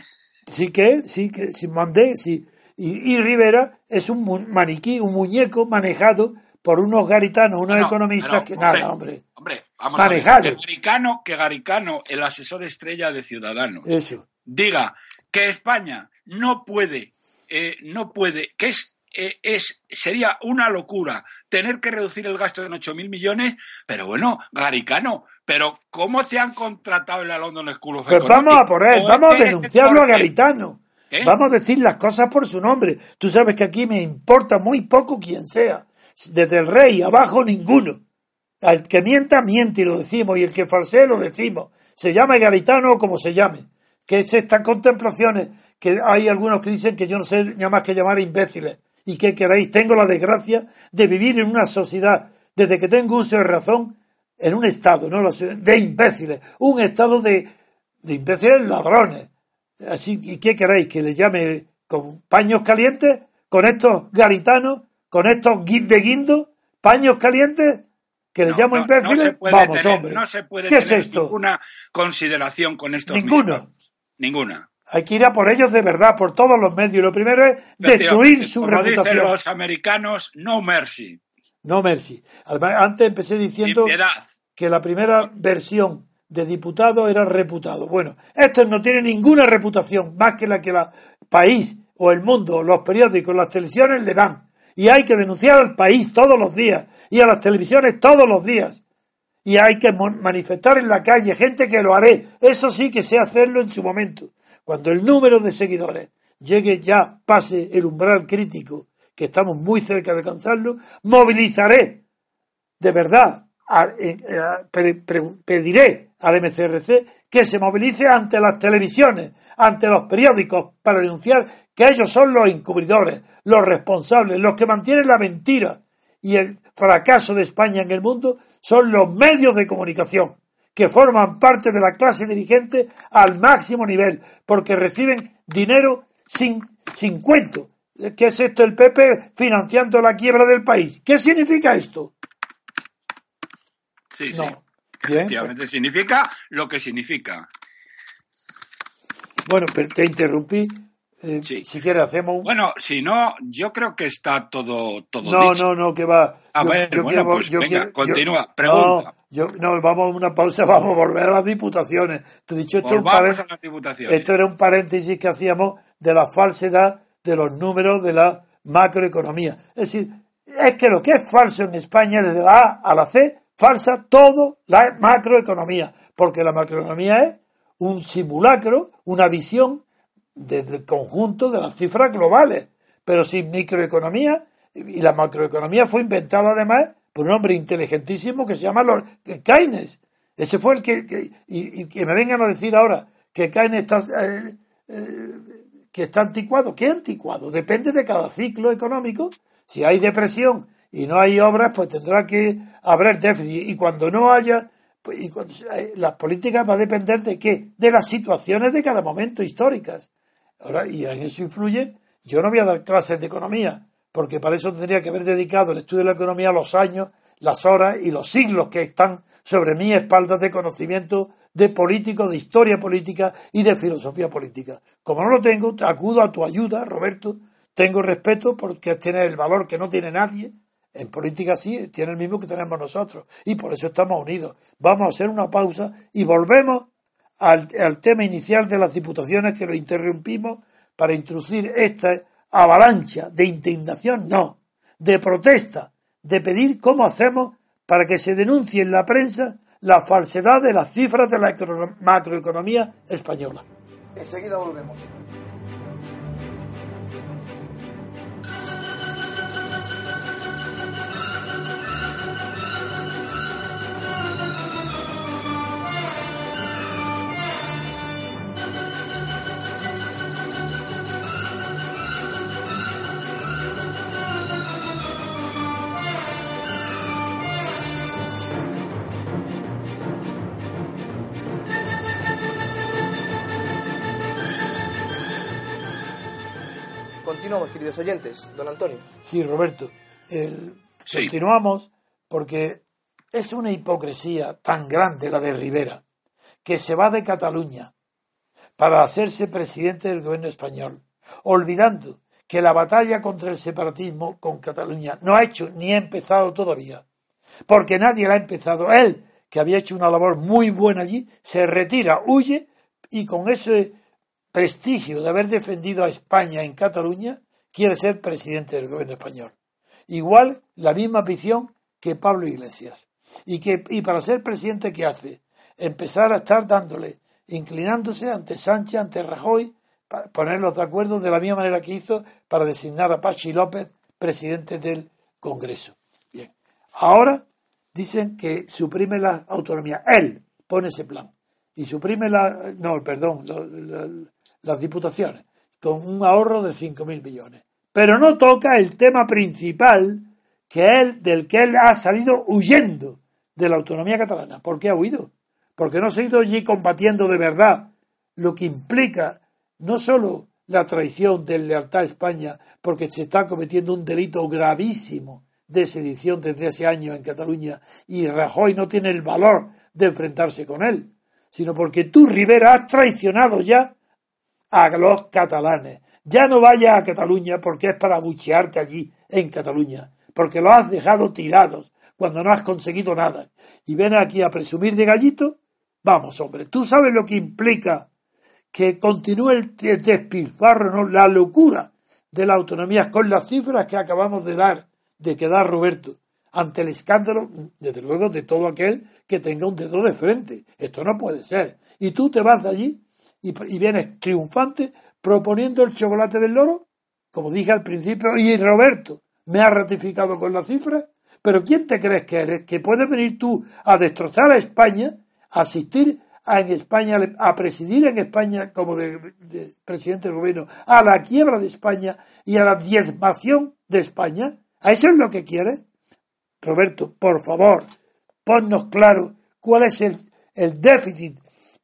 Sí que, sí que, sí mandé, sí. Y, y Rivera es un maniquí, un muñeco manejado por unos garitanos, unos economistas que nada, hombre. Hombre, vamos a ver. Que Garicano, que Garicano, el asesor estrella de Ciudadanos, Eso. diga que España no puede, eh, no puede, que es eh, es, sería una locura tener que reducir el gasto en 8.000 millones, pero bueno, Garicano, pero ¿cómo te han contratado en la London School of Pues vamos a por él, vamos a denunciarlo a Garitano. Vamos a decir las cosas por su nombre. Tú sabes que aquí me importa muy poco quién sea desde el rey abajo ninguno. Al que mienta, miente y lo decimos, y el que falsee, lo decimos. Se llame garitano como se llame. Que es estas contemplaciones, que hay algunos que dicen que yo no sé nada más que llamar imbéciles. ¿Y qué queréis? Tengo la desgracia de vivir en una sociedad, desde que tengo uso de razón, en un estado, no de imbéciles. Un estado de, de imbéciles ladrones. Así, ¿y qué queréis? ¿Que le llame con paños calientes? ¿Con estos garitanos? con estos de guindo, paños calientes, que les llamo imbéciles, vamos, hombre. No se puede ¿Qué es esto? ninguna consideración con estos Ninguno. Ninguna. Hay que ir a por ellos de verdad, por todos los medios. Lo primero es destruir su como reputación. Dicen los americanos, no mercy. No mercy. Además, antes empecé diciendo que la primera versión de diputado era reputado. Bueno, estos no tienen ninguna reputación más que la que el país o el mundo, los periódicos, las televisiones le dan y hay que denunciar al país todos los días y a las televisiones todos los días. Y hay que manifestar en la calle gente que lo haré. Eso sí que sé hacerlo en su momento. Cuando el número de seguidores llegue ya, pase el umbral crítico, que estamos muy cerca de alcanzarlo, movilizaré de verdad, eh, pediré al MCRC que se movilice ante las televisiones, ante los periódicos, para denunciar que ellos son los encubridores, los responsables, los que mantienen la mentira y el fracaso de España en el mundo son los medios de comunicación, que forman parte de la clase dirigente al máximo nivel, porque reciben dinero sin, sin cuento. ¿Qué es esto? El PP financiando la quiebra del país. ¿Qué significa esto? Sí, no. Efectivamente, significa lo que significa. Bueno, pero te interrumpí. Eh, si quieres, hacemos un. Bueno, si no, yo creo que está todo. todo no, no, no, que va. A ver, bueno, pues venga, continúa. Pregunta. No, no, vamos a una pausa, vamos a volver a las diputaciones. Te he dicho, esto, un esto era un paréntesis que hacíamos de la falsedad de los números de la macroeconomía. Es decir, es que lo que es falso en España, desde la A a la C, falsa todo la macroeconomía, porque la macroeconomía es un simulacro, una visión del conjunto de las cifras globales, pero sin microeconomía, y la macroeconomía fue inventada además por un hombre inteligentísimo que se llama Lord Keynes. Ese fue el que, y, que me vengan a decir ahora que Keynes está, eh, eh, que está anticuado. ¿Qué anticuado? Depende de cada ciclo económico. Si hay depresión y no hay obras, pues tendrá que haber déficit. Y cuando no haya, pues, y eh, las políticas va a depender de qué? De las situaciones de cada momento históricas. Ahora, y en eso influye, yo no voy a dar clases de economía, porque para eso tendría que haber dedicado el estudio de la economía los años, las horas y los siglos que están sobre mi espalda de conocimiento de político, de historia política y de filosofía política. Como no lo tengo, acudo a tu ayuda, Roberto. Tengo respeto porque tiene el valor que no tiene nadie. En política sí, tiene el mismo que tenemos nosotros. Y por eso estamos unidos. Vamos a hacer una pausa y volvemos al, al tema inicial de las diputaciones que lo interrumpimos para introducir esta avalancha de indignación, no, de protesta, de pedir cómo hacemos para que se denuncie en la prensa la falsedad de las cifras de la macroeconomía española. Enseguida volvemos. Continuamos, queridos oyentes. Don Antonio. Sí, Roberto. Continuamos porque es una hipocresía tan grande la de Rivera, que se va de Cataluña para hacerse presidente del gobierno español, olvidando que la batalla contra el separatismo con Cataluña no ha hecho ni ha empezado todavía, porque nadie la ha empezado. Él, que había hecho una labor muy buena allí, se retira, huye y con ese prestigio de haber defendido a España en Cataluña, quiere ser presidente del gobierno español. Igual la misma visión que Pablo Iglesias. Y, que, y para ser presidente, ¿qué hace? Empezar a estar dándole, inclinándose ante Sánchez, ante Rajoy, para ponerlos de acuerdo de la misma manera que hizo para designar a Pachi López presidente del Congreso. Bien. Ahora dicen que suprime la autonomía. Él pone ese plan. Y suprime la. No, perdón, las diputaciones, con un ahorro de 5.000 millones. Pero no toca el tema principal que él, del que él ha salido huyendo de la autonomía catalana. ¿Por qué ha huido? Porque no se ha ido allí combatiendo de verdad lo que implica no solo la traición de lealtad a España, porque se está cometiendo un delito gravísimo de sedición desde hace años en Cataluña y Rajoy no tiene el valor de enfrentarse con él, sino porque tú, Rivera, has traicionado ya a los catalanes. Ya no vayas a Cataluña porque es para buchearte allí en Cataluña, porque lo has dejado tirados cuando no has conseguido nada. Y ven aquí a presumir de gallito. Vamos, hombre, tú sabes lo que implica que continúe el despilfarro, ¿no? la locura de la autonomía con las cifras que acabamos de dar, de que da Roberto, ante el escándalo, desde luego, de todo aquel que tenga un dedo de frente. Esto no puede ser. Y tú te vas de allí y, vienes triunfante proponiendo el chocolate del loro, como dije al principio, y Roberto me ha ratificado con la cifra, pero ¿quién te crees que eres? Que puedes venir tú a destrozar a España, a asistir a, en España, a presidir en España como de, presidente del gobierno, a la quiebra de España y a la diezmación de España. ¿A eso es lo que quieres? Roberto, por favor, ponnos claro cuál es el, el déficit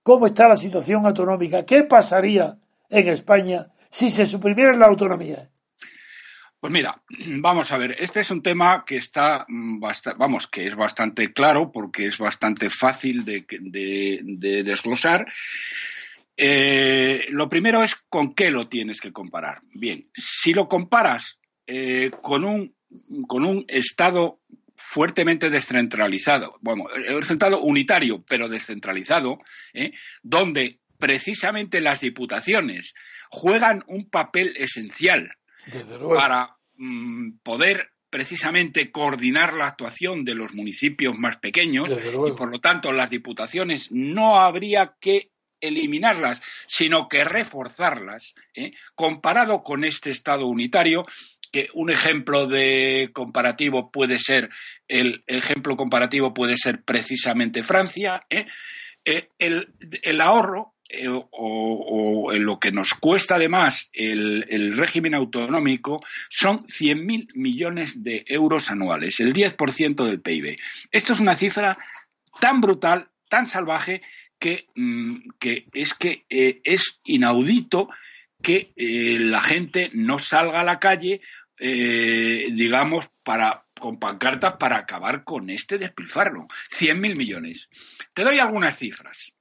cómo está la situación autonómica, qué pasaría en España si se suprimiera la autonomía. Pues mira, vamos a ver, este es un tema que está, mm, vamos, que es bastante claro porque es bastante fácil de, desglosar. Eh, lo primero es con qué lo tienes que comparar. Bien, si lo comparas eh, con, un, con un Estado fuertemente descentralizado, bueno, centrado unitario, pero descentralizado, ¿eh? donde precisamente las diputaciones juegan un papel esencial para mm, poder precisamente coordinar la actuación de los municipios más pequeños y por lo tanto las diputaciones no habría que eliminarlas, sino que reforzarlas, ¿eh? comparado con este Estado unitario, que un ejemplo de comparativo puede ser, el ejemplo comparativo puede ser precisamente Francia, ¿eh? Eh, el, ahorro o, lo que nos cuesta además el, el régimen autonómico son 100.000 millones de euros anuales, el 10% del PIB. Esto es una cifra tan brutal, tan salvaje, Mm, que, es que eh, es inaudito que eh, la gente no salga a la calle, eh, digamos, para, con pancartas para acabar con este despilfarro. 100.000 millones. Te doy algunas cifras.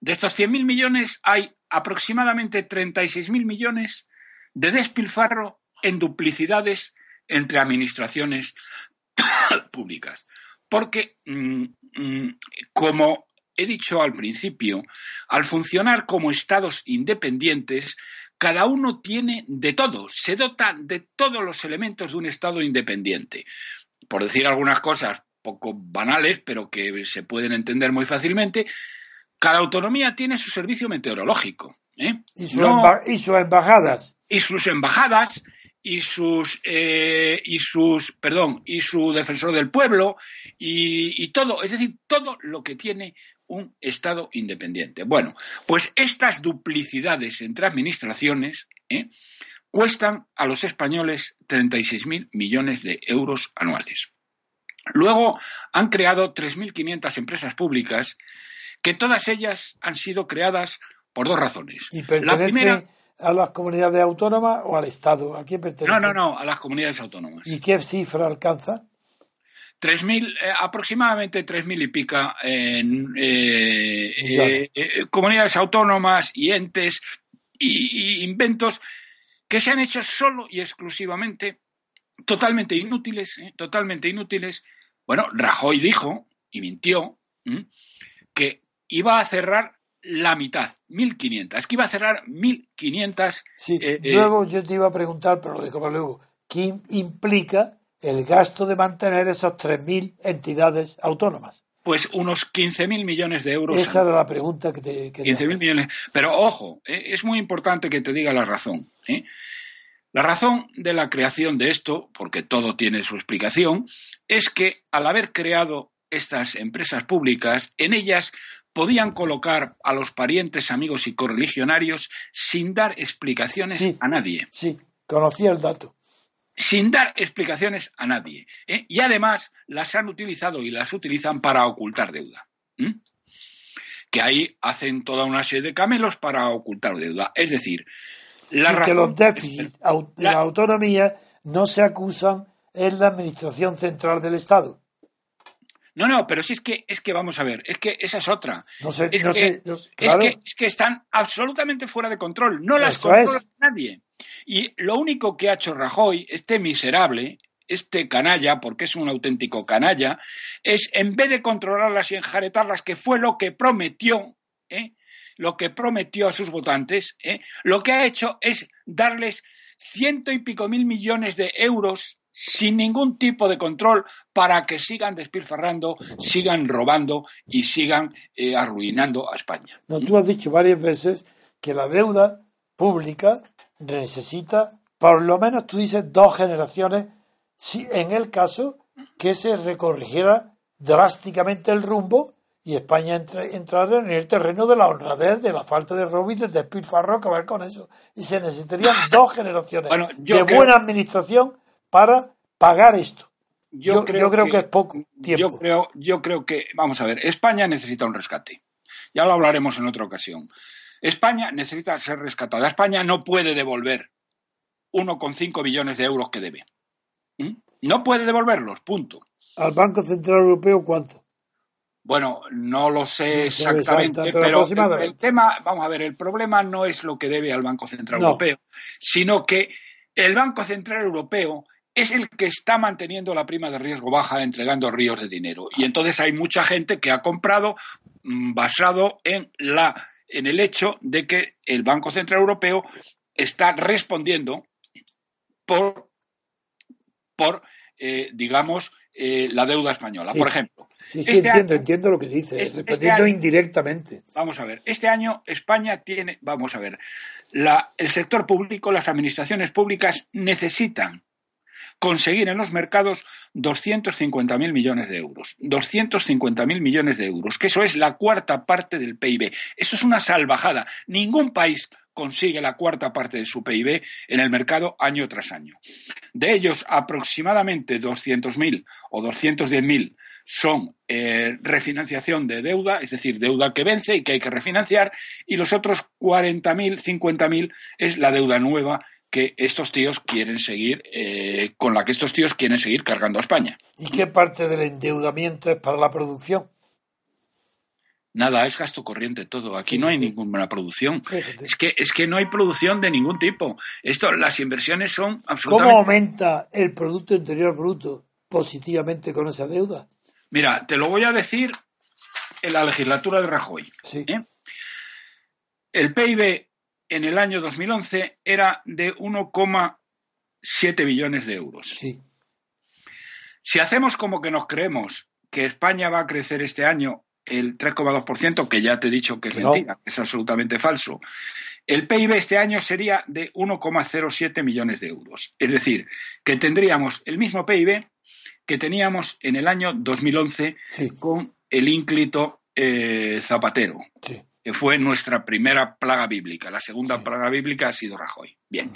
De estos 100.000 millones hay aproximadamente 36.000 millones de despilfarro en duplicidades entre administraciones públicas. Porque mm, Mm, como he dicho al principio, al funcionar como estados independientes, cada uno tiene de todo, se dota de todos los elementos de un estado independiente. Por decir algunas cosas poco banales, pero que se pueden entender muy fácilmente, cada autonomía tiene su servicio meteorológico. ¿eh? Y, y sus embajadas. Y sus embajadas, y sus eh, y sus perdón y su defensor del pueblo y, todo es decir todo lo que tiene un estado independiente bueno pues estas duplicidades entre administraciones ¿eh? cuestan a los españoles 36.000 millones de euros anuales luego han creado 3.500 empresas públicas que todas ellas han sido creadas por dos razones y la primera a las comunidades autónomas o al Estado? ¿A quién pertenece? No, no, no, a las comunidades autónomas. ¿Y qué cifra alcanza? 3.000, eh, aproximadamente 3.000 y pica en eh, eh, comunidades autónomas y entes y, inventos que se han hecho solo y exclusivamente totalmente inútiles, totalmente inútiles. Bueno, Rajoy dijo, y mintió, que iba a cerrar la mitad, 1.500. Es que iba a cerrar 1.500. Sí, eh, luego yo te iba a preguntar, pero lo dejo para luego. ¿Qué implica el gasto de mantener esas 3.000 entidades autónomas? Pues unos 15.000 millones de euros. Esa era la pregunta que te quería 15.000 millones. Pero ojo, eh, es muy importante que te diga la razón. La razón de la creación de esto, porque todo tiene su explicación, es que al haber creado estas empresas públicas, en ellas podían colocar a los parientes, amigos y correligionarios sin dar explicaciones a nadie. Sí, conocía el dato. Sin dar explicaciones a nadie. ¿eh? Y además las han utilizado y las utilizan para ocultar deuda. Que ahí hacen toda una serie de camelos para ocultar deuda. Es decir, la que los déficits de la autonomía no se acusan en la administración central del Estado. No, no, pero sí es que, es que vamos a ver, es que esa es otra. No sé, es no que, sé. es, que, es que están absolutamente fuera de control, no las controla nadie. Y lo único que ha hecho Rajoy, este miserable, este canalla, porque es un auténtico canalla, es en vez de controlarlas y enjaretarlas, que fue lo que prometió, ¿eh? lo que prometió a sus votantes, ¿eh? lo que ha hecho es darles ciento y pico mil millones de euros sin ningún tipo de control para que sigan despilfarrando, sigan robando y sigan eh, arruinando a España. No, tú has dicho varias veces que la deuda pública necesita, por lo menos tú dices, dos generaciones, si en el caso que se recorrigiera drásticamente el rumbo y España entrara en el terreno de la honradez, de la falta de robo y del despilfarro, acabar con eso. Y se necesitarían dos generaciones de buena administración para pagar esto. Yo, creo, que, es poco tiempo. Yo creo, yo creo que, vamos a ver, España necesita un rescate. Ya lo hablaremos en otra ocasión. España necesita ser rescatada. España no puede devolver 1,5 billones de euros que debe. ¿Mm? No puede devolverlos, punto. ¿Al Banco Central Europeo cuánto? Bueno, no lo sé exactamente, pero, el, tema, vamos a ver, el problema no es lo que debe al Banco Central Europeo, sino que el Banco Central Europeo es el que está manteniendo la prima de riesgo baja entregando ríos de dinero. Y entonces hay mucha gente que ha comprado mm, basado en la en el hecho de que el Banco Central Europeo está respondiendo por, por eh, digamos, eh, la deuda española. Sí. Por ejemplo. Sí, sí, este entiendo, año- entiendo lo que dices, este- respondiendo este indirectamente. Vamos a ver, este año España tiene, vamos a ver, la- el sector público, las administraciones públicas necesitan conseguir en los mercados 250.000 millones de euros. 250.000 millones de euros, que eso es la cuarta parte del PIB. Eso es una salvajada. Ningún país consigue la cuarta parte de su PIB en el mercado año tras año. De ellos, aproximadamente 200.000 o 210.000 son eh, refinanciación de deuda, es decir, deuda que vence y que hay que refinanciar, y los otros 40.000, 50.000 es la deuda nueva que estos tíos quieren seguir, eh, con la que estos tíos quieren seguir cargando a España. ¿Y qué parte del endeudamiento es para la producción? Nada, es gasto corriente todo. Aquí no hay ninguna producción. Fíjate. Es que, es que no hay producción de ningún tipo. Esto, las inversiones son ¿Cómo absolutamente. aumenta el Producto Interior Bruto positivamente con esa deuda? Mira, te lo voy a decir en la legislatura de Rajoy. Sí. ¿eh? El PIB en el año 2011 era de 1,7 billones de euros. Sí, Si hacemos como que nos creemos que España va a crecer este año el 3,2%, que ya te he dicho que es no. mentira, que es absolutamente falso, el PIB este año sería de 1,07 millones de euros. Es decir, que tendríamos el mismo PIB que teníamos en el año 2011 sí, con el ínclito eh, Zapatero, sí. Que fue nuestra primera plaga bíblica. La segunda Sí. plaga bíblica ha sido Rajoy. Bien.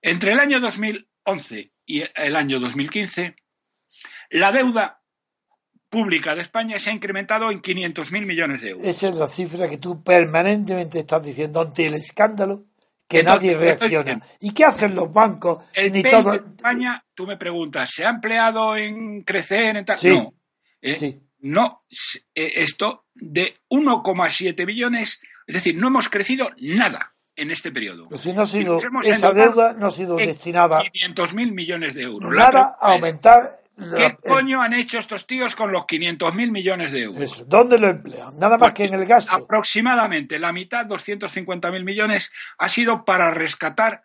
Entre el año 2011 y el año 2015, la deuda pública de España se ha incrementado en 500.000 millones de euros. Esa es la cifra que tú permanentemente estás diciendo ante el escándalo que Entonces, nadie reacciona. ¿Y qué hacen los bancos? El Ni PIB todo. de España, tú me preguntas, ¿se ha empleado en crecer? En tal? Sí. No. ¿eh? Sí, No, eh, esto de 1,7 billones, es decir, no hemos crecido nada en este periodo. pues si no ha sido, esa deuda no ha sido destinada 500.000 millones de euros. Nada a es, aumentar. la- ¿Qué el- coño han hecho estos tíos con los 500.000 millones de euros? eso. ¿Dónde lo emplean? Nada más que en el gasto. Aproximadamente la mitad, 250.000 millones, ha sido para rescatar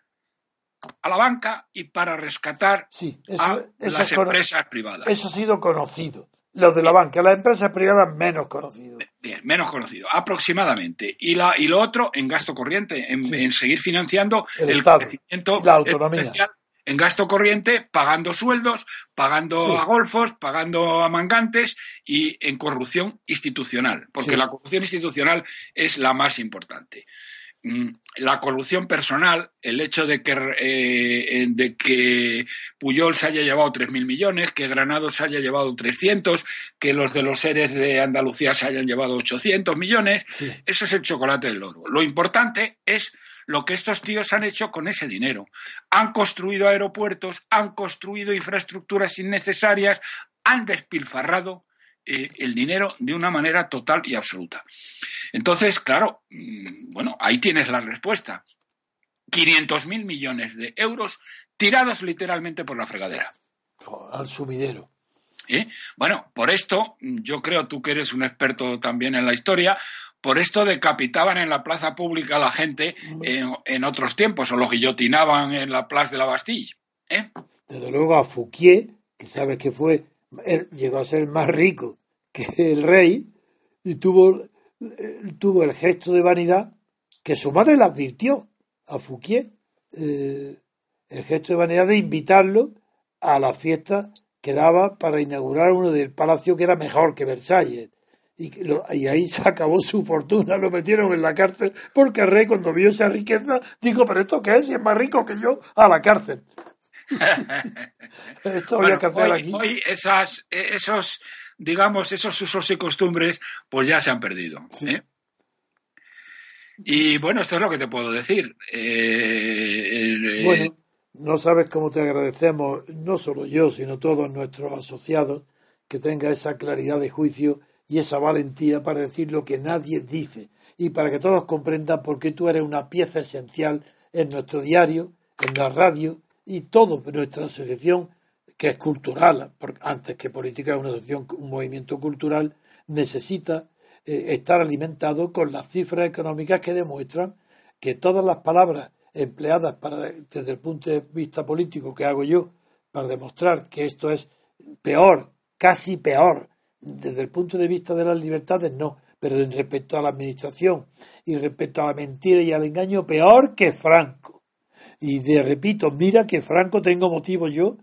a la banca y para rescatar Sí, a eso, eso, las empresas privadas. eso ha sido conocido. Los de la banca, las empresas privadas menos conocidos. Bien, menos conocido, aproximadamente. Y, la, y lo otro en gasto corriente, en, Sí. en seguir financiando El el, Estado crecimiento la autonomía. En gasto corriente, pagando sueldos, pagando Sí. a golfos, pagando a mangantes y en corrupción institucional, porque Sí. la corrupción institucional es la más importante. Mm, La corrupción personal, el hecho de que, eh, de que Puyol se haya llevado 3.000 millones, que Granados se haya llevado 300, que los de los seres de Andalucía se hayan llevado 800 millones, Sí. eso es el chocolate del oro. Lo importante es lo que estos tíos han hecho con ese dinero. Han construido aeropuertos, han construido infraestructuras innecesarias, han despilfarrado eh, el dinero de una manera total y absoluta. Entonces, claro, mm, bueno, ahí tienes la respuesta. 500.000 millones de euros tirados literalmente por la fregadera. Al sumidero. ¿eh? Bueno, por esto, yo creo, tú que eres un experto también en la historia, por esto decapitaban en la plaza pública a la gente en, en otros tiempos, o lo guillotinaban en la plaza de la Bastille. ¿eh? Desde luego a Fouquier, que sabes que fue, él llegó a ser más rico que el rey, y tuvo, eh, tuvo el gesto de vanidad que su madre le advirtió a Fouquier, eh, el gesto de vanidad de invitarlo a la fiesta que daba para inaugurar uno del palacio que era mejor que Versalles. Y, lo- y ahí se acabó su fortuna, lo metieron en la cárcel, porque el rey cuando vio esa riqueza dijo, pero esto qué es, si es más rico que yo, a la cárcel. Esto había Bueno, que hacer hoy, aquí. hoy esas, eh, esos, digamos, esos usos y costumbres, pues ya se han perdido. Sí. ¿eh? Y bueno, esto es lo que te puedo decir. Eh, Bueno, no sabes cómo te agradecemos, no solo yo, sino todos nuestros asociados, que tenga esa claridad de juicio y esa valentía para decir lo que nadie dice y para que todos comprendan por qué tú eres una pieza esencial en nuestro diario, en la radio y todo nuestra asociación que es cultural, antes que política es una asociación, un movimiento cultural, necesita eh, estar alimentado con las cifras económicas que demuestran que todas las palabras empleadas para, desde el punto de vista político que hago yo para demostrar que esto es peor, casi peor, desde el punto de vista de las libertades, no, pero respecto a la administración y respecto a la mentira y al engaño, peor que Franco. Y de repito, mira que Franco tengo motivo yo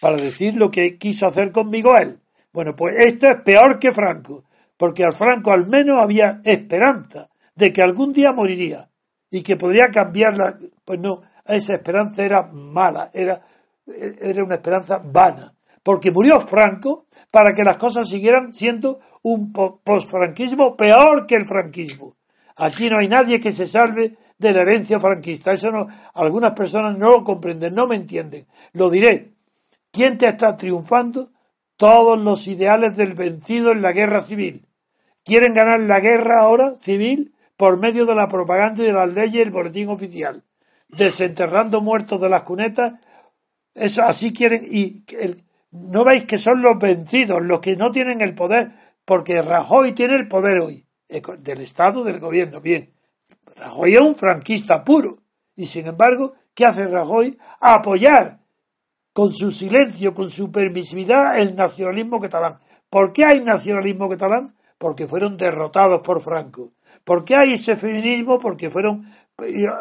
para decir lo que quiso hacer conmigo él. Bueno, pues esto es peor que Franco, porque al Franco al menos había esperanza de que algún día moriría y que podría cambiarla. Pues no, esa esperanza era mala, era, era una esperanza vana, porque murió Franco para que las cosas siguieran siendo un posfranquismo peor que el franquismo. Aquí no hay nadie que se salve de la herencia franquista. Eso no, algunas personas no lo comprenden, no me entienden. Lo diré. ¿Quién te está triunfando? Todos los ideales del vencido en la guerra civil. ¿Quieren ganar la guerra ahora civil? por medio de la propaganda y de las leyes y el boletín oficial, desenterrando muertos de las cunetas, eso así quieren, y no veis que son los vencidos, los que no tienen el poder, porque Rajoy tiene el poder hoy, del Estado, del gobierno, bien, Rajoy es un franquista puro, y sin embargo, ¿qué hace Rajoy? Apoyar con su silencio, con su permisividad, el nacionalismo catalán. ¿Por qué hay nacionalismo catalán? Porque fueron derrotados por Franco. ¿Por qué hay ese feminismo? Porque fueron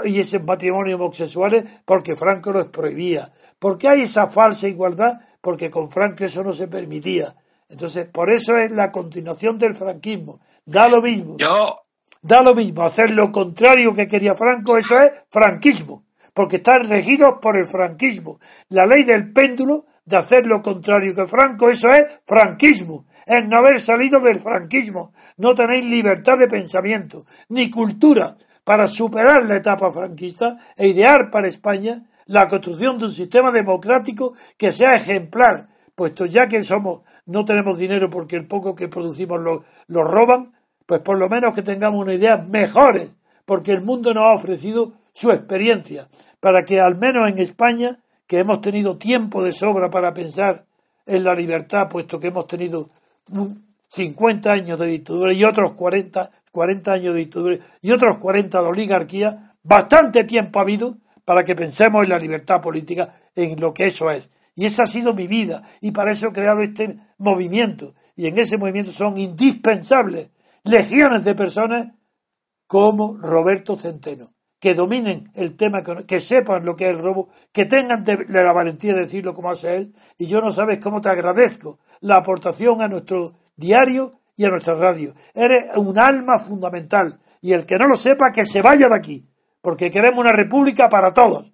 y ese matrimonio homosexuales porque Franco los prohibía. ¿Por qué hay esa falsa igualdad? Porque con Franco eso no se permitía. Entonces, por eso es la continuación del franquismo. Da lo mismo. Yo. Da lo mismo. Hacer lo contrario que quería Franco, eso es franquismo. Porque están regidos por el franquismo. La ley del péndulo de hacer lo contrario que Franco, eso es franquismo, es no haber salido del franquismo, no tenéis libertad de pensamiento, ni cultura para superar la etapa franquista e idear para España la construcción de un sistema democrático que sea ejemplar, puesto ya que somos, no tenemos dinero porque el poco que producimos lo, lo roban, pues por lo menos que tengamos una idea mejores, porque el mundo nos ha ofrecido su experiencia, para que al menos en España que hemos tenido tiempo de sobra para pensar en la libertad, puesto que hemos tenido 50 años de dictadura y otros 40, 40 años de dictadura y otros 40 de oligarquía, bastante tiempo ha habido para que pensemos en la libertad política, en lo que eso es. Y esa ha sido mi vida, y para eso he creado este movimiento. Y en ese movimiento son indispensables legiones de personas como Roberto Centeno, que dominen el tema, que sepan lo que es el robo, que tengan la valentía de decirlo como hace él. Y yo no sabes cómo te agradezco la aportación a nuestro diario y a nuestra radio. Eres un alma fundamental. Y el que no lo sepa, que se vaya de aquí. Porque queremos una república para todos.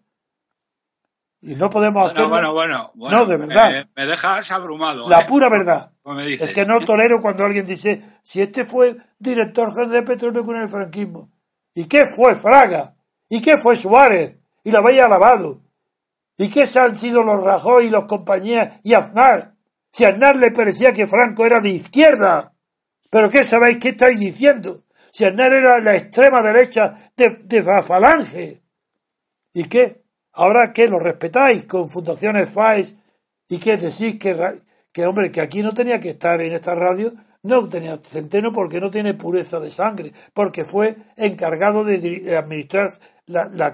Y no podemos hacerlo. Bueno, bueno, bueno. No, de verdad. Me, dejas abrumado. La ¿eh? pura verdad. Dices, es que no tolero cuando alguien dice, si este fue director general de petróleo con el franquismo. ¿Y qué fue Fraga? ¿Y qué fue Suárez? Y lo había alabado. ¿Y qué han sido los Rajoy y los compañías y Aznar? Si a Aznar le parecía que Franco era de izquierda. ¿Pero qué sabéis qué estáis diciendo? Si Aznar era la extrema derecha de, de la falange. ¿Y qué? ¿Ahora qué? ¿Lo respetáis con fundaciones FAES? ¿Y qué decís que, que, hombre, que aquí no tenía que estar en esta radio no tenía centeno porque no tiene pureza de sangre, porque fue encargado de administrar la, la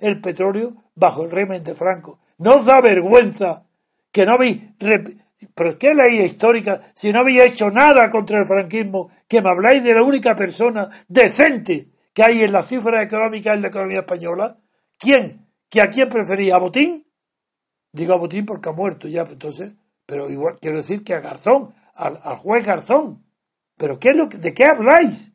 el petróleo, bajo el régimen de Franco. ¿No os da vergüenza que no habéis... ¿Pero qué ley histórica si no habéis hecho nada contra el franquismo? Que me habláis de la única persona decente que hay en las cifras económicas en la economía española. ¿Quién? ¿Que a quién prefería? ¿A Botín? Digo a Botín porque ha muerto ya, pues entonces. Pero igual quiero decir que a Garzón, al, al juez Garzón. ¿Pero qué es lo que, de qué habláis?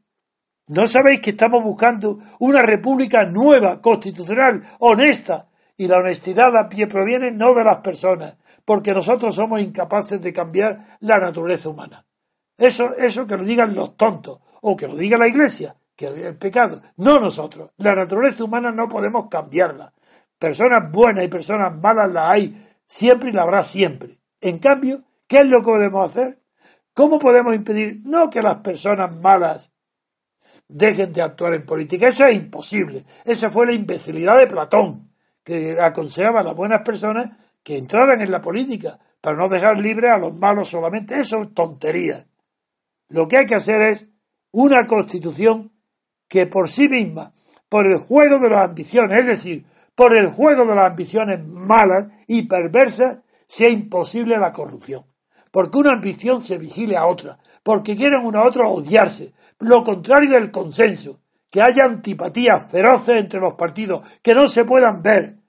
¿No sabéis que estamos buscando una república nueva, constitucional, honesta? Y la honestidad la pie proviene no de las personas, porque nosotros somos incapaces de cambiar la naturaleza humana. Eso, eso que lo digan los tontos, o que lo diga la iglesia, que es el pecado, no nosotros. La naturaleza humana no podemos cambiarla. Personas buenas y personas malas las hay siempre y la habrá siempre. En cambio, ¿qué es lo que podemos hacer? ¿Cómo podemos impedir no que las personas malas dejen de actuar en política. Eso es imposible. Esa fue la imbecilidad de Platón, que aconsejaba a las buenas personas que entraran en la política para no dejar libre a los malos solamente. Eso es tontería. Lo que hay que hacer es una constitución que por sí misma, por el juego de las ambiciones, es decir, por el juego de las ambiciones malas y perversas, sea imposible la corrupción. Porque una ambición se vigile a otra, porque quieren una a otra odiarse. Lo contrario del consenso, que haya antipatías feroces entre los partidos, que no se puedan ver.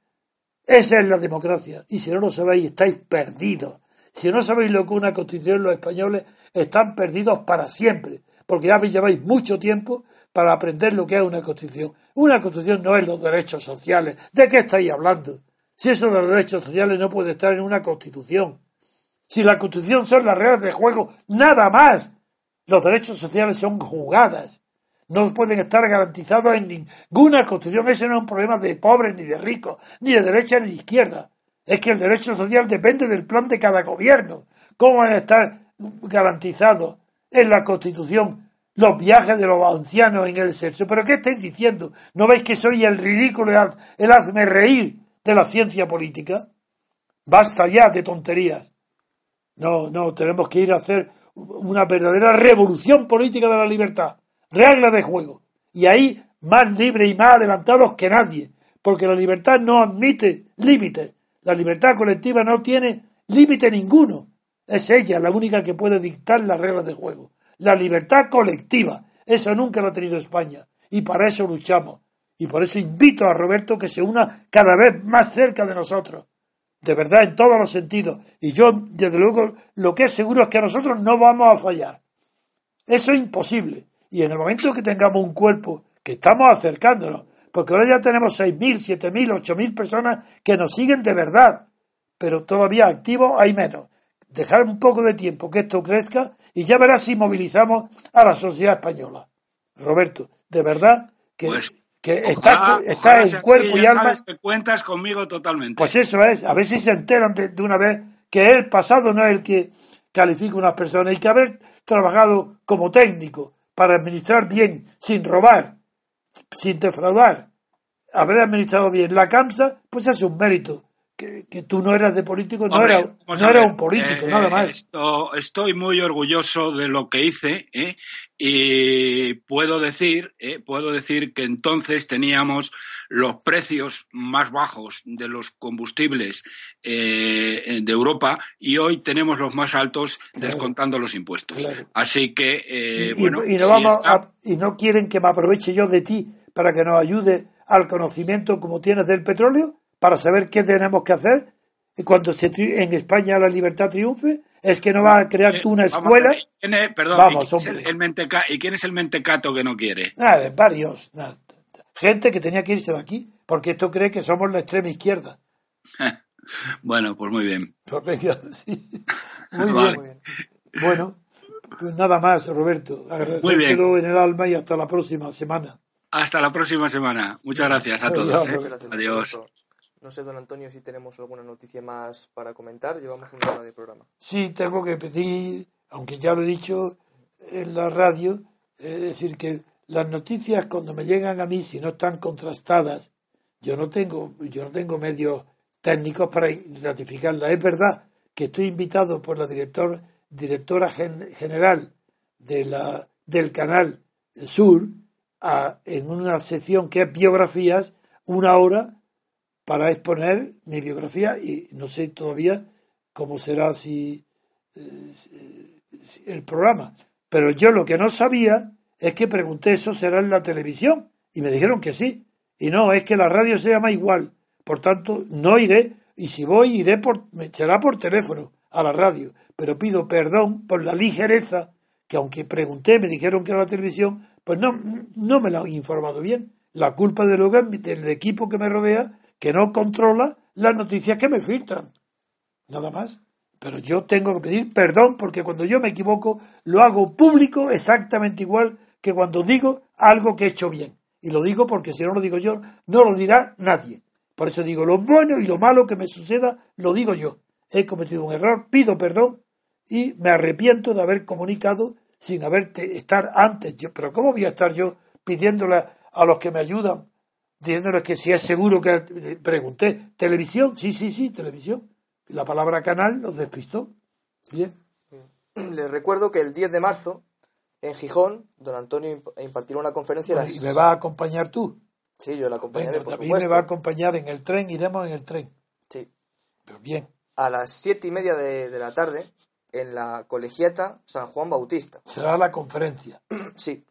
Esa es la democracia. Y si no lo sabéis, estáis perdidos. Si no sabéis lo que una constitución, los españoles están perdidos para siempre, porque ya lleváis mucho tiempo para aprender lo que es una constitución. Una constitución no es los derechos sociales. ¿De qué estáis hablando? Si eso de los derechos sociales no puede estar en una constitución. Si la constitución son las reglas de juego, nada más. Los derechos sociales son jugadas. No pueden estar garantizados en ninguna constitución. Ese no es un problema de pobres, ni de ricos, ni de derecha ni de izquierda. Es que el derecho social depende del plan de cada gobierno. ¿Cómo van a estar garantizados en la constitución los viajes de los ancianos en el sexo. ¿Pero qué estáis diciendo? ¿No veis que soy el ridículo, el hazme reír de la ciencia política? Basta ya de tonterías. No, no, tenemos que ir a hacer una verdadera revolución política de la libertad. Regla de juego. Y ahí más libres y más adelantados que nadie. Porque la libertad no admite límites. La libertad colectiva no tiene límite ninguno. Es ella la única que puede dictar las reglas de juego la libertad colectiva. Eso nunca lo ha tenido España y para eso luchamos. Y por eso invito a Roberto que se una cada vez más cerca de nosotros. De verdad, en todos los sentidos. Y yo, desde luego, lo que es seguro es que nosotros no vamos a fallar. Eso es imposible. Y en el momento que tengamos un cuerpo, que estamos acercándonos, porque ahora ya tenemos 6.000, 7.000, 8.000 personas que nos siguen de verdad, pero todavía activos hay menos dejar un poco de tiempo que esto crezca y ya verás si movilizamos a la sociedad española. Roberto, de verdad que, Pues, que Ojalá- está, está en cuerpo y alma. sabes que cuentas conmigo totalmente. Pues eso es, a ver si se enteran de, de una vez que el pasado no es el que califica a unas personas y que haber trabajado como técnico para administrar bien, sin robar, sin defraudar, haber administrado bien la CAMSA, pues es un mérito. Que, que tú no eras de político, no, Hombre, era, vamos no era un político, eh, nada más. esto- estoy muy orgulloso de lo que hice ¿eh? y puedo decir, ¿eh? puedo decir que entonces teníamos los precios más bajos de los combustibles eh, de Europa y hoy tenemos los más altos Claro. descontando los impuestos. Claro. Así que, eh, y, bueno, y no si vamos está- a- y no quieren que me aproveche yo de ti para que nos ayude al conocimiento como tienes del petróleo, para saber qué tenemos que hacer y cuando se en España la libertad triunfe, es que no vas a crear Eh, tú una escuela. ver, ¿quién es- perdón, Vamos, ¿y quién es el- hombre. el menteca- ¿y quién es el mentecato que no quiere? Nada, varios. nada. Gente que tenía que irse de aquí, porque esto cree que somos la extrema izquierda. Bueno, pues muy bien. Pues venga, sí. Muy Vale. Muy bien. bien. Bueno, pues nada más, Roberto. bien. Agradecértelo en el alma y hasta la próxima semana. Hasta la próxima semana. Muchas gracias a Adiós, todos. ¿eh? Adiós. No sé, don Antonio, si tenemos alguna noticia más para comentar. Llevamos una hora de programa. Sí, tengo que pedir, aunque ya lo he dicho en la radio, es decir, que las noticias cuando me llegan a mí, si no están contrastadas, yo no tengo, yo no tengo medios técnicos para ratificarlas. Es verdad que estoy invitado por la director, directora gen- general de la, del canal Sur a, en una sección que es biografías, una hora para exponer mi biografía y no sé todavía cómo será si, eh, si- el programa. Pero yo lo que no sabía es que pregunté eso será en la televisión y me dijeron que sí. Y no, es que la radio se llama igual. Por tanto, no iré y si voy iré por será por teléfono a la radio. Pero pido perdón por la ligereza que aunque pregunté me dijeron que era la televisión, pues no, no me lo han informado bien. La culpa de luego del equipo que me rodea que no controla las noticias que me filtran nada más. Pero yo tengo que pedir perdón porque cuando yo me equivoco lo hago público exactamente igual que cuando digo algo que he hecho bien. Y lo digo porque si no lo digo yo, no lo dirá nadie. Por eso digo, lo bueno y lo malo que me suceda, lo digo yo. He cometido un error, pido perdón y me arrepiento de haber comunicado sin haber te- estar antes. Yo, pero ¿cómo voy a estar yo pidiéndole a los que me ayudan, diciéndoles que si es seguro que eh, pregunté, televisión, sí, sí, sí, televisión. Y la palabra canal los despistó. Bien. Les recuerdo que el 10 de marzo en Gijón, don Antonio imp- impartirá una conferencia. a Bueno, las- ¿Y me vas a acompañar tú? Sí, yo la acompañaré, Venga, por David supuesto. me va a acompañar en el tren, iremos en el tren. Sí. Pero bien, A las siete y media de, de la tarde, en la colegiata San Juan Bautista. será la conferencia Sí,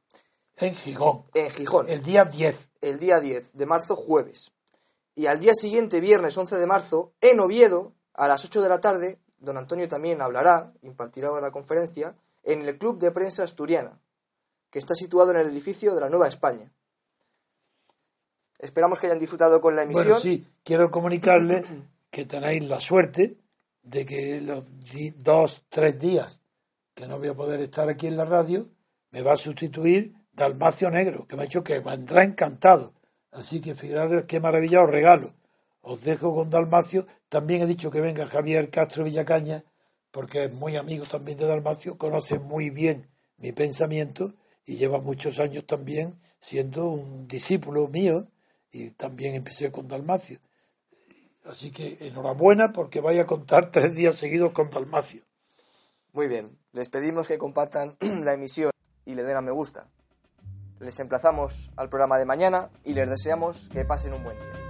en Gijón, en Gijón. el día 10. el día 10 de marzo, jueves. Y al día siguiente, viernes 11 de marzo, en Oviedo, a las 8 de la tarde, don Antonio también hablará, impartirá la conferencia, en el Club de Prensa Asturiana, que está situado en el edificio de la Nueva España. Esperamos que hayan disfrutado con la emisión. Bueno, sí, quiero comunicarles que tenéis la suerte de que los dos, tres días que no voy a poder estar aquí en la radio, me va a sustituir Dalmacio Negro, que me ha dicho que vendrá encantado. Así que fijaros qué maravilla os regalo. Os dejo con Dalmacio. También he dicho que venga Javier Castro Villacaña, porque es muy amigo también de Dalmacio, conoce muy bien mi pensamiento y lleva muchos años también siendo un discípulo mío y también empecé con Dalmacio. Así que enhorabuena porque vaya a contar tres días seguidos con Dalmacio. Muy bien, les pedimos que compartan la emisión y le den a me gusta. Les emplazamos al programa de mañana y les deseamos que pasen un buen día.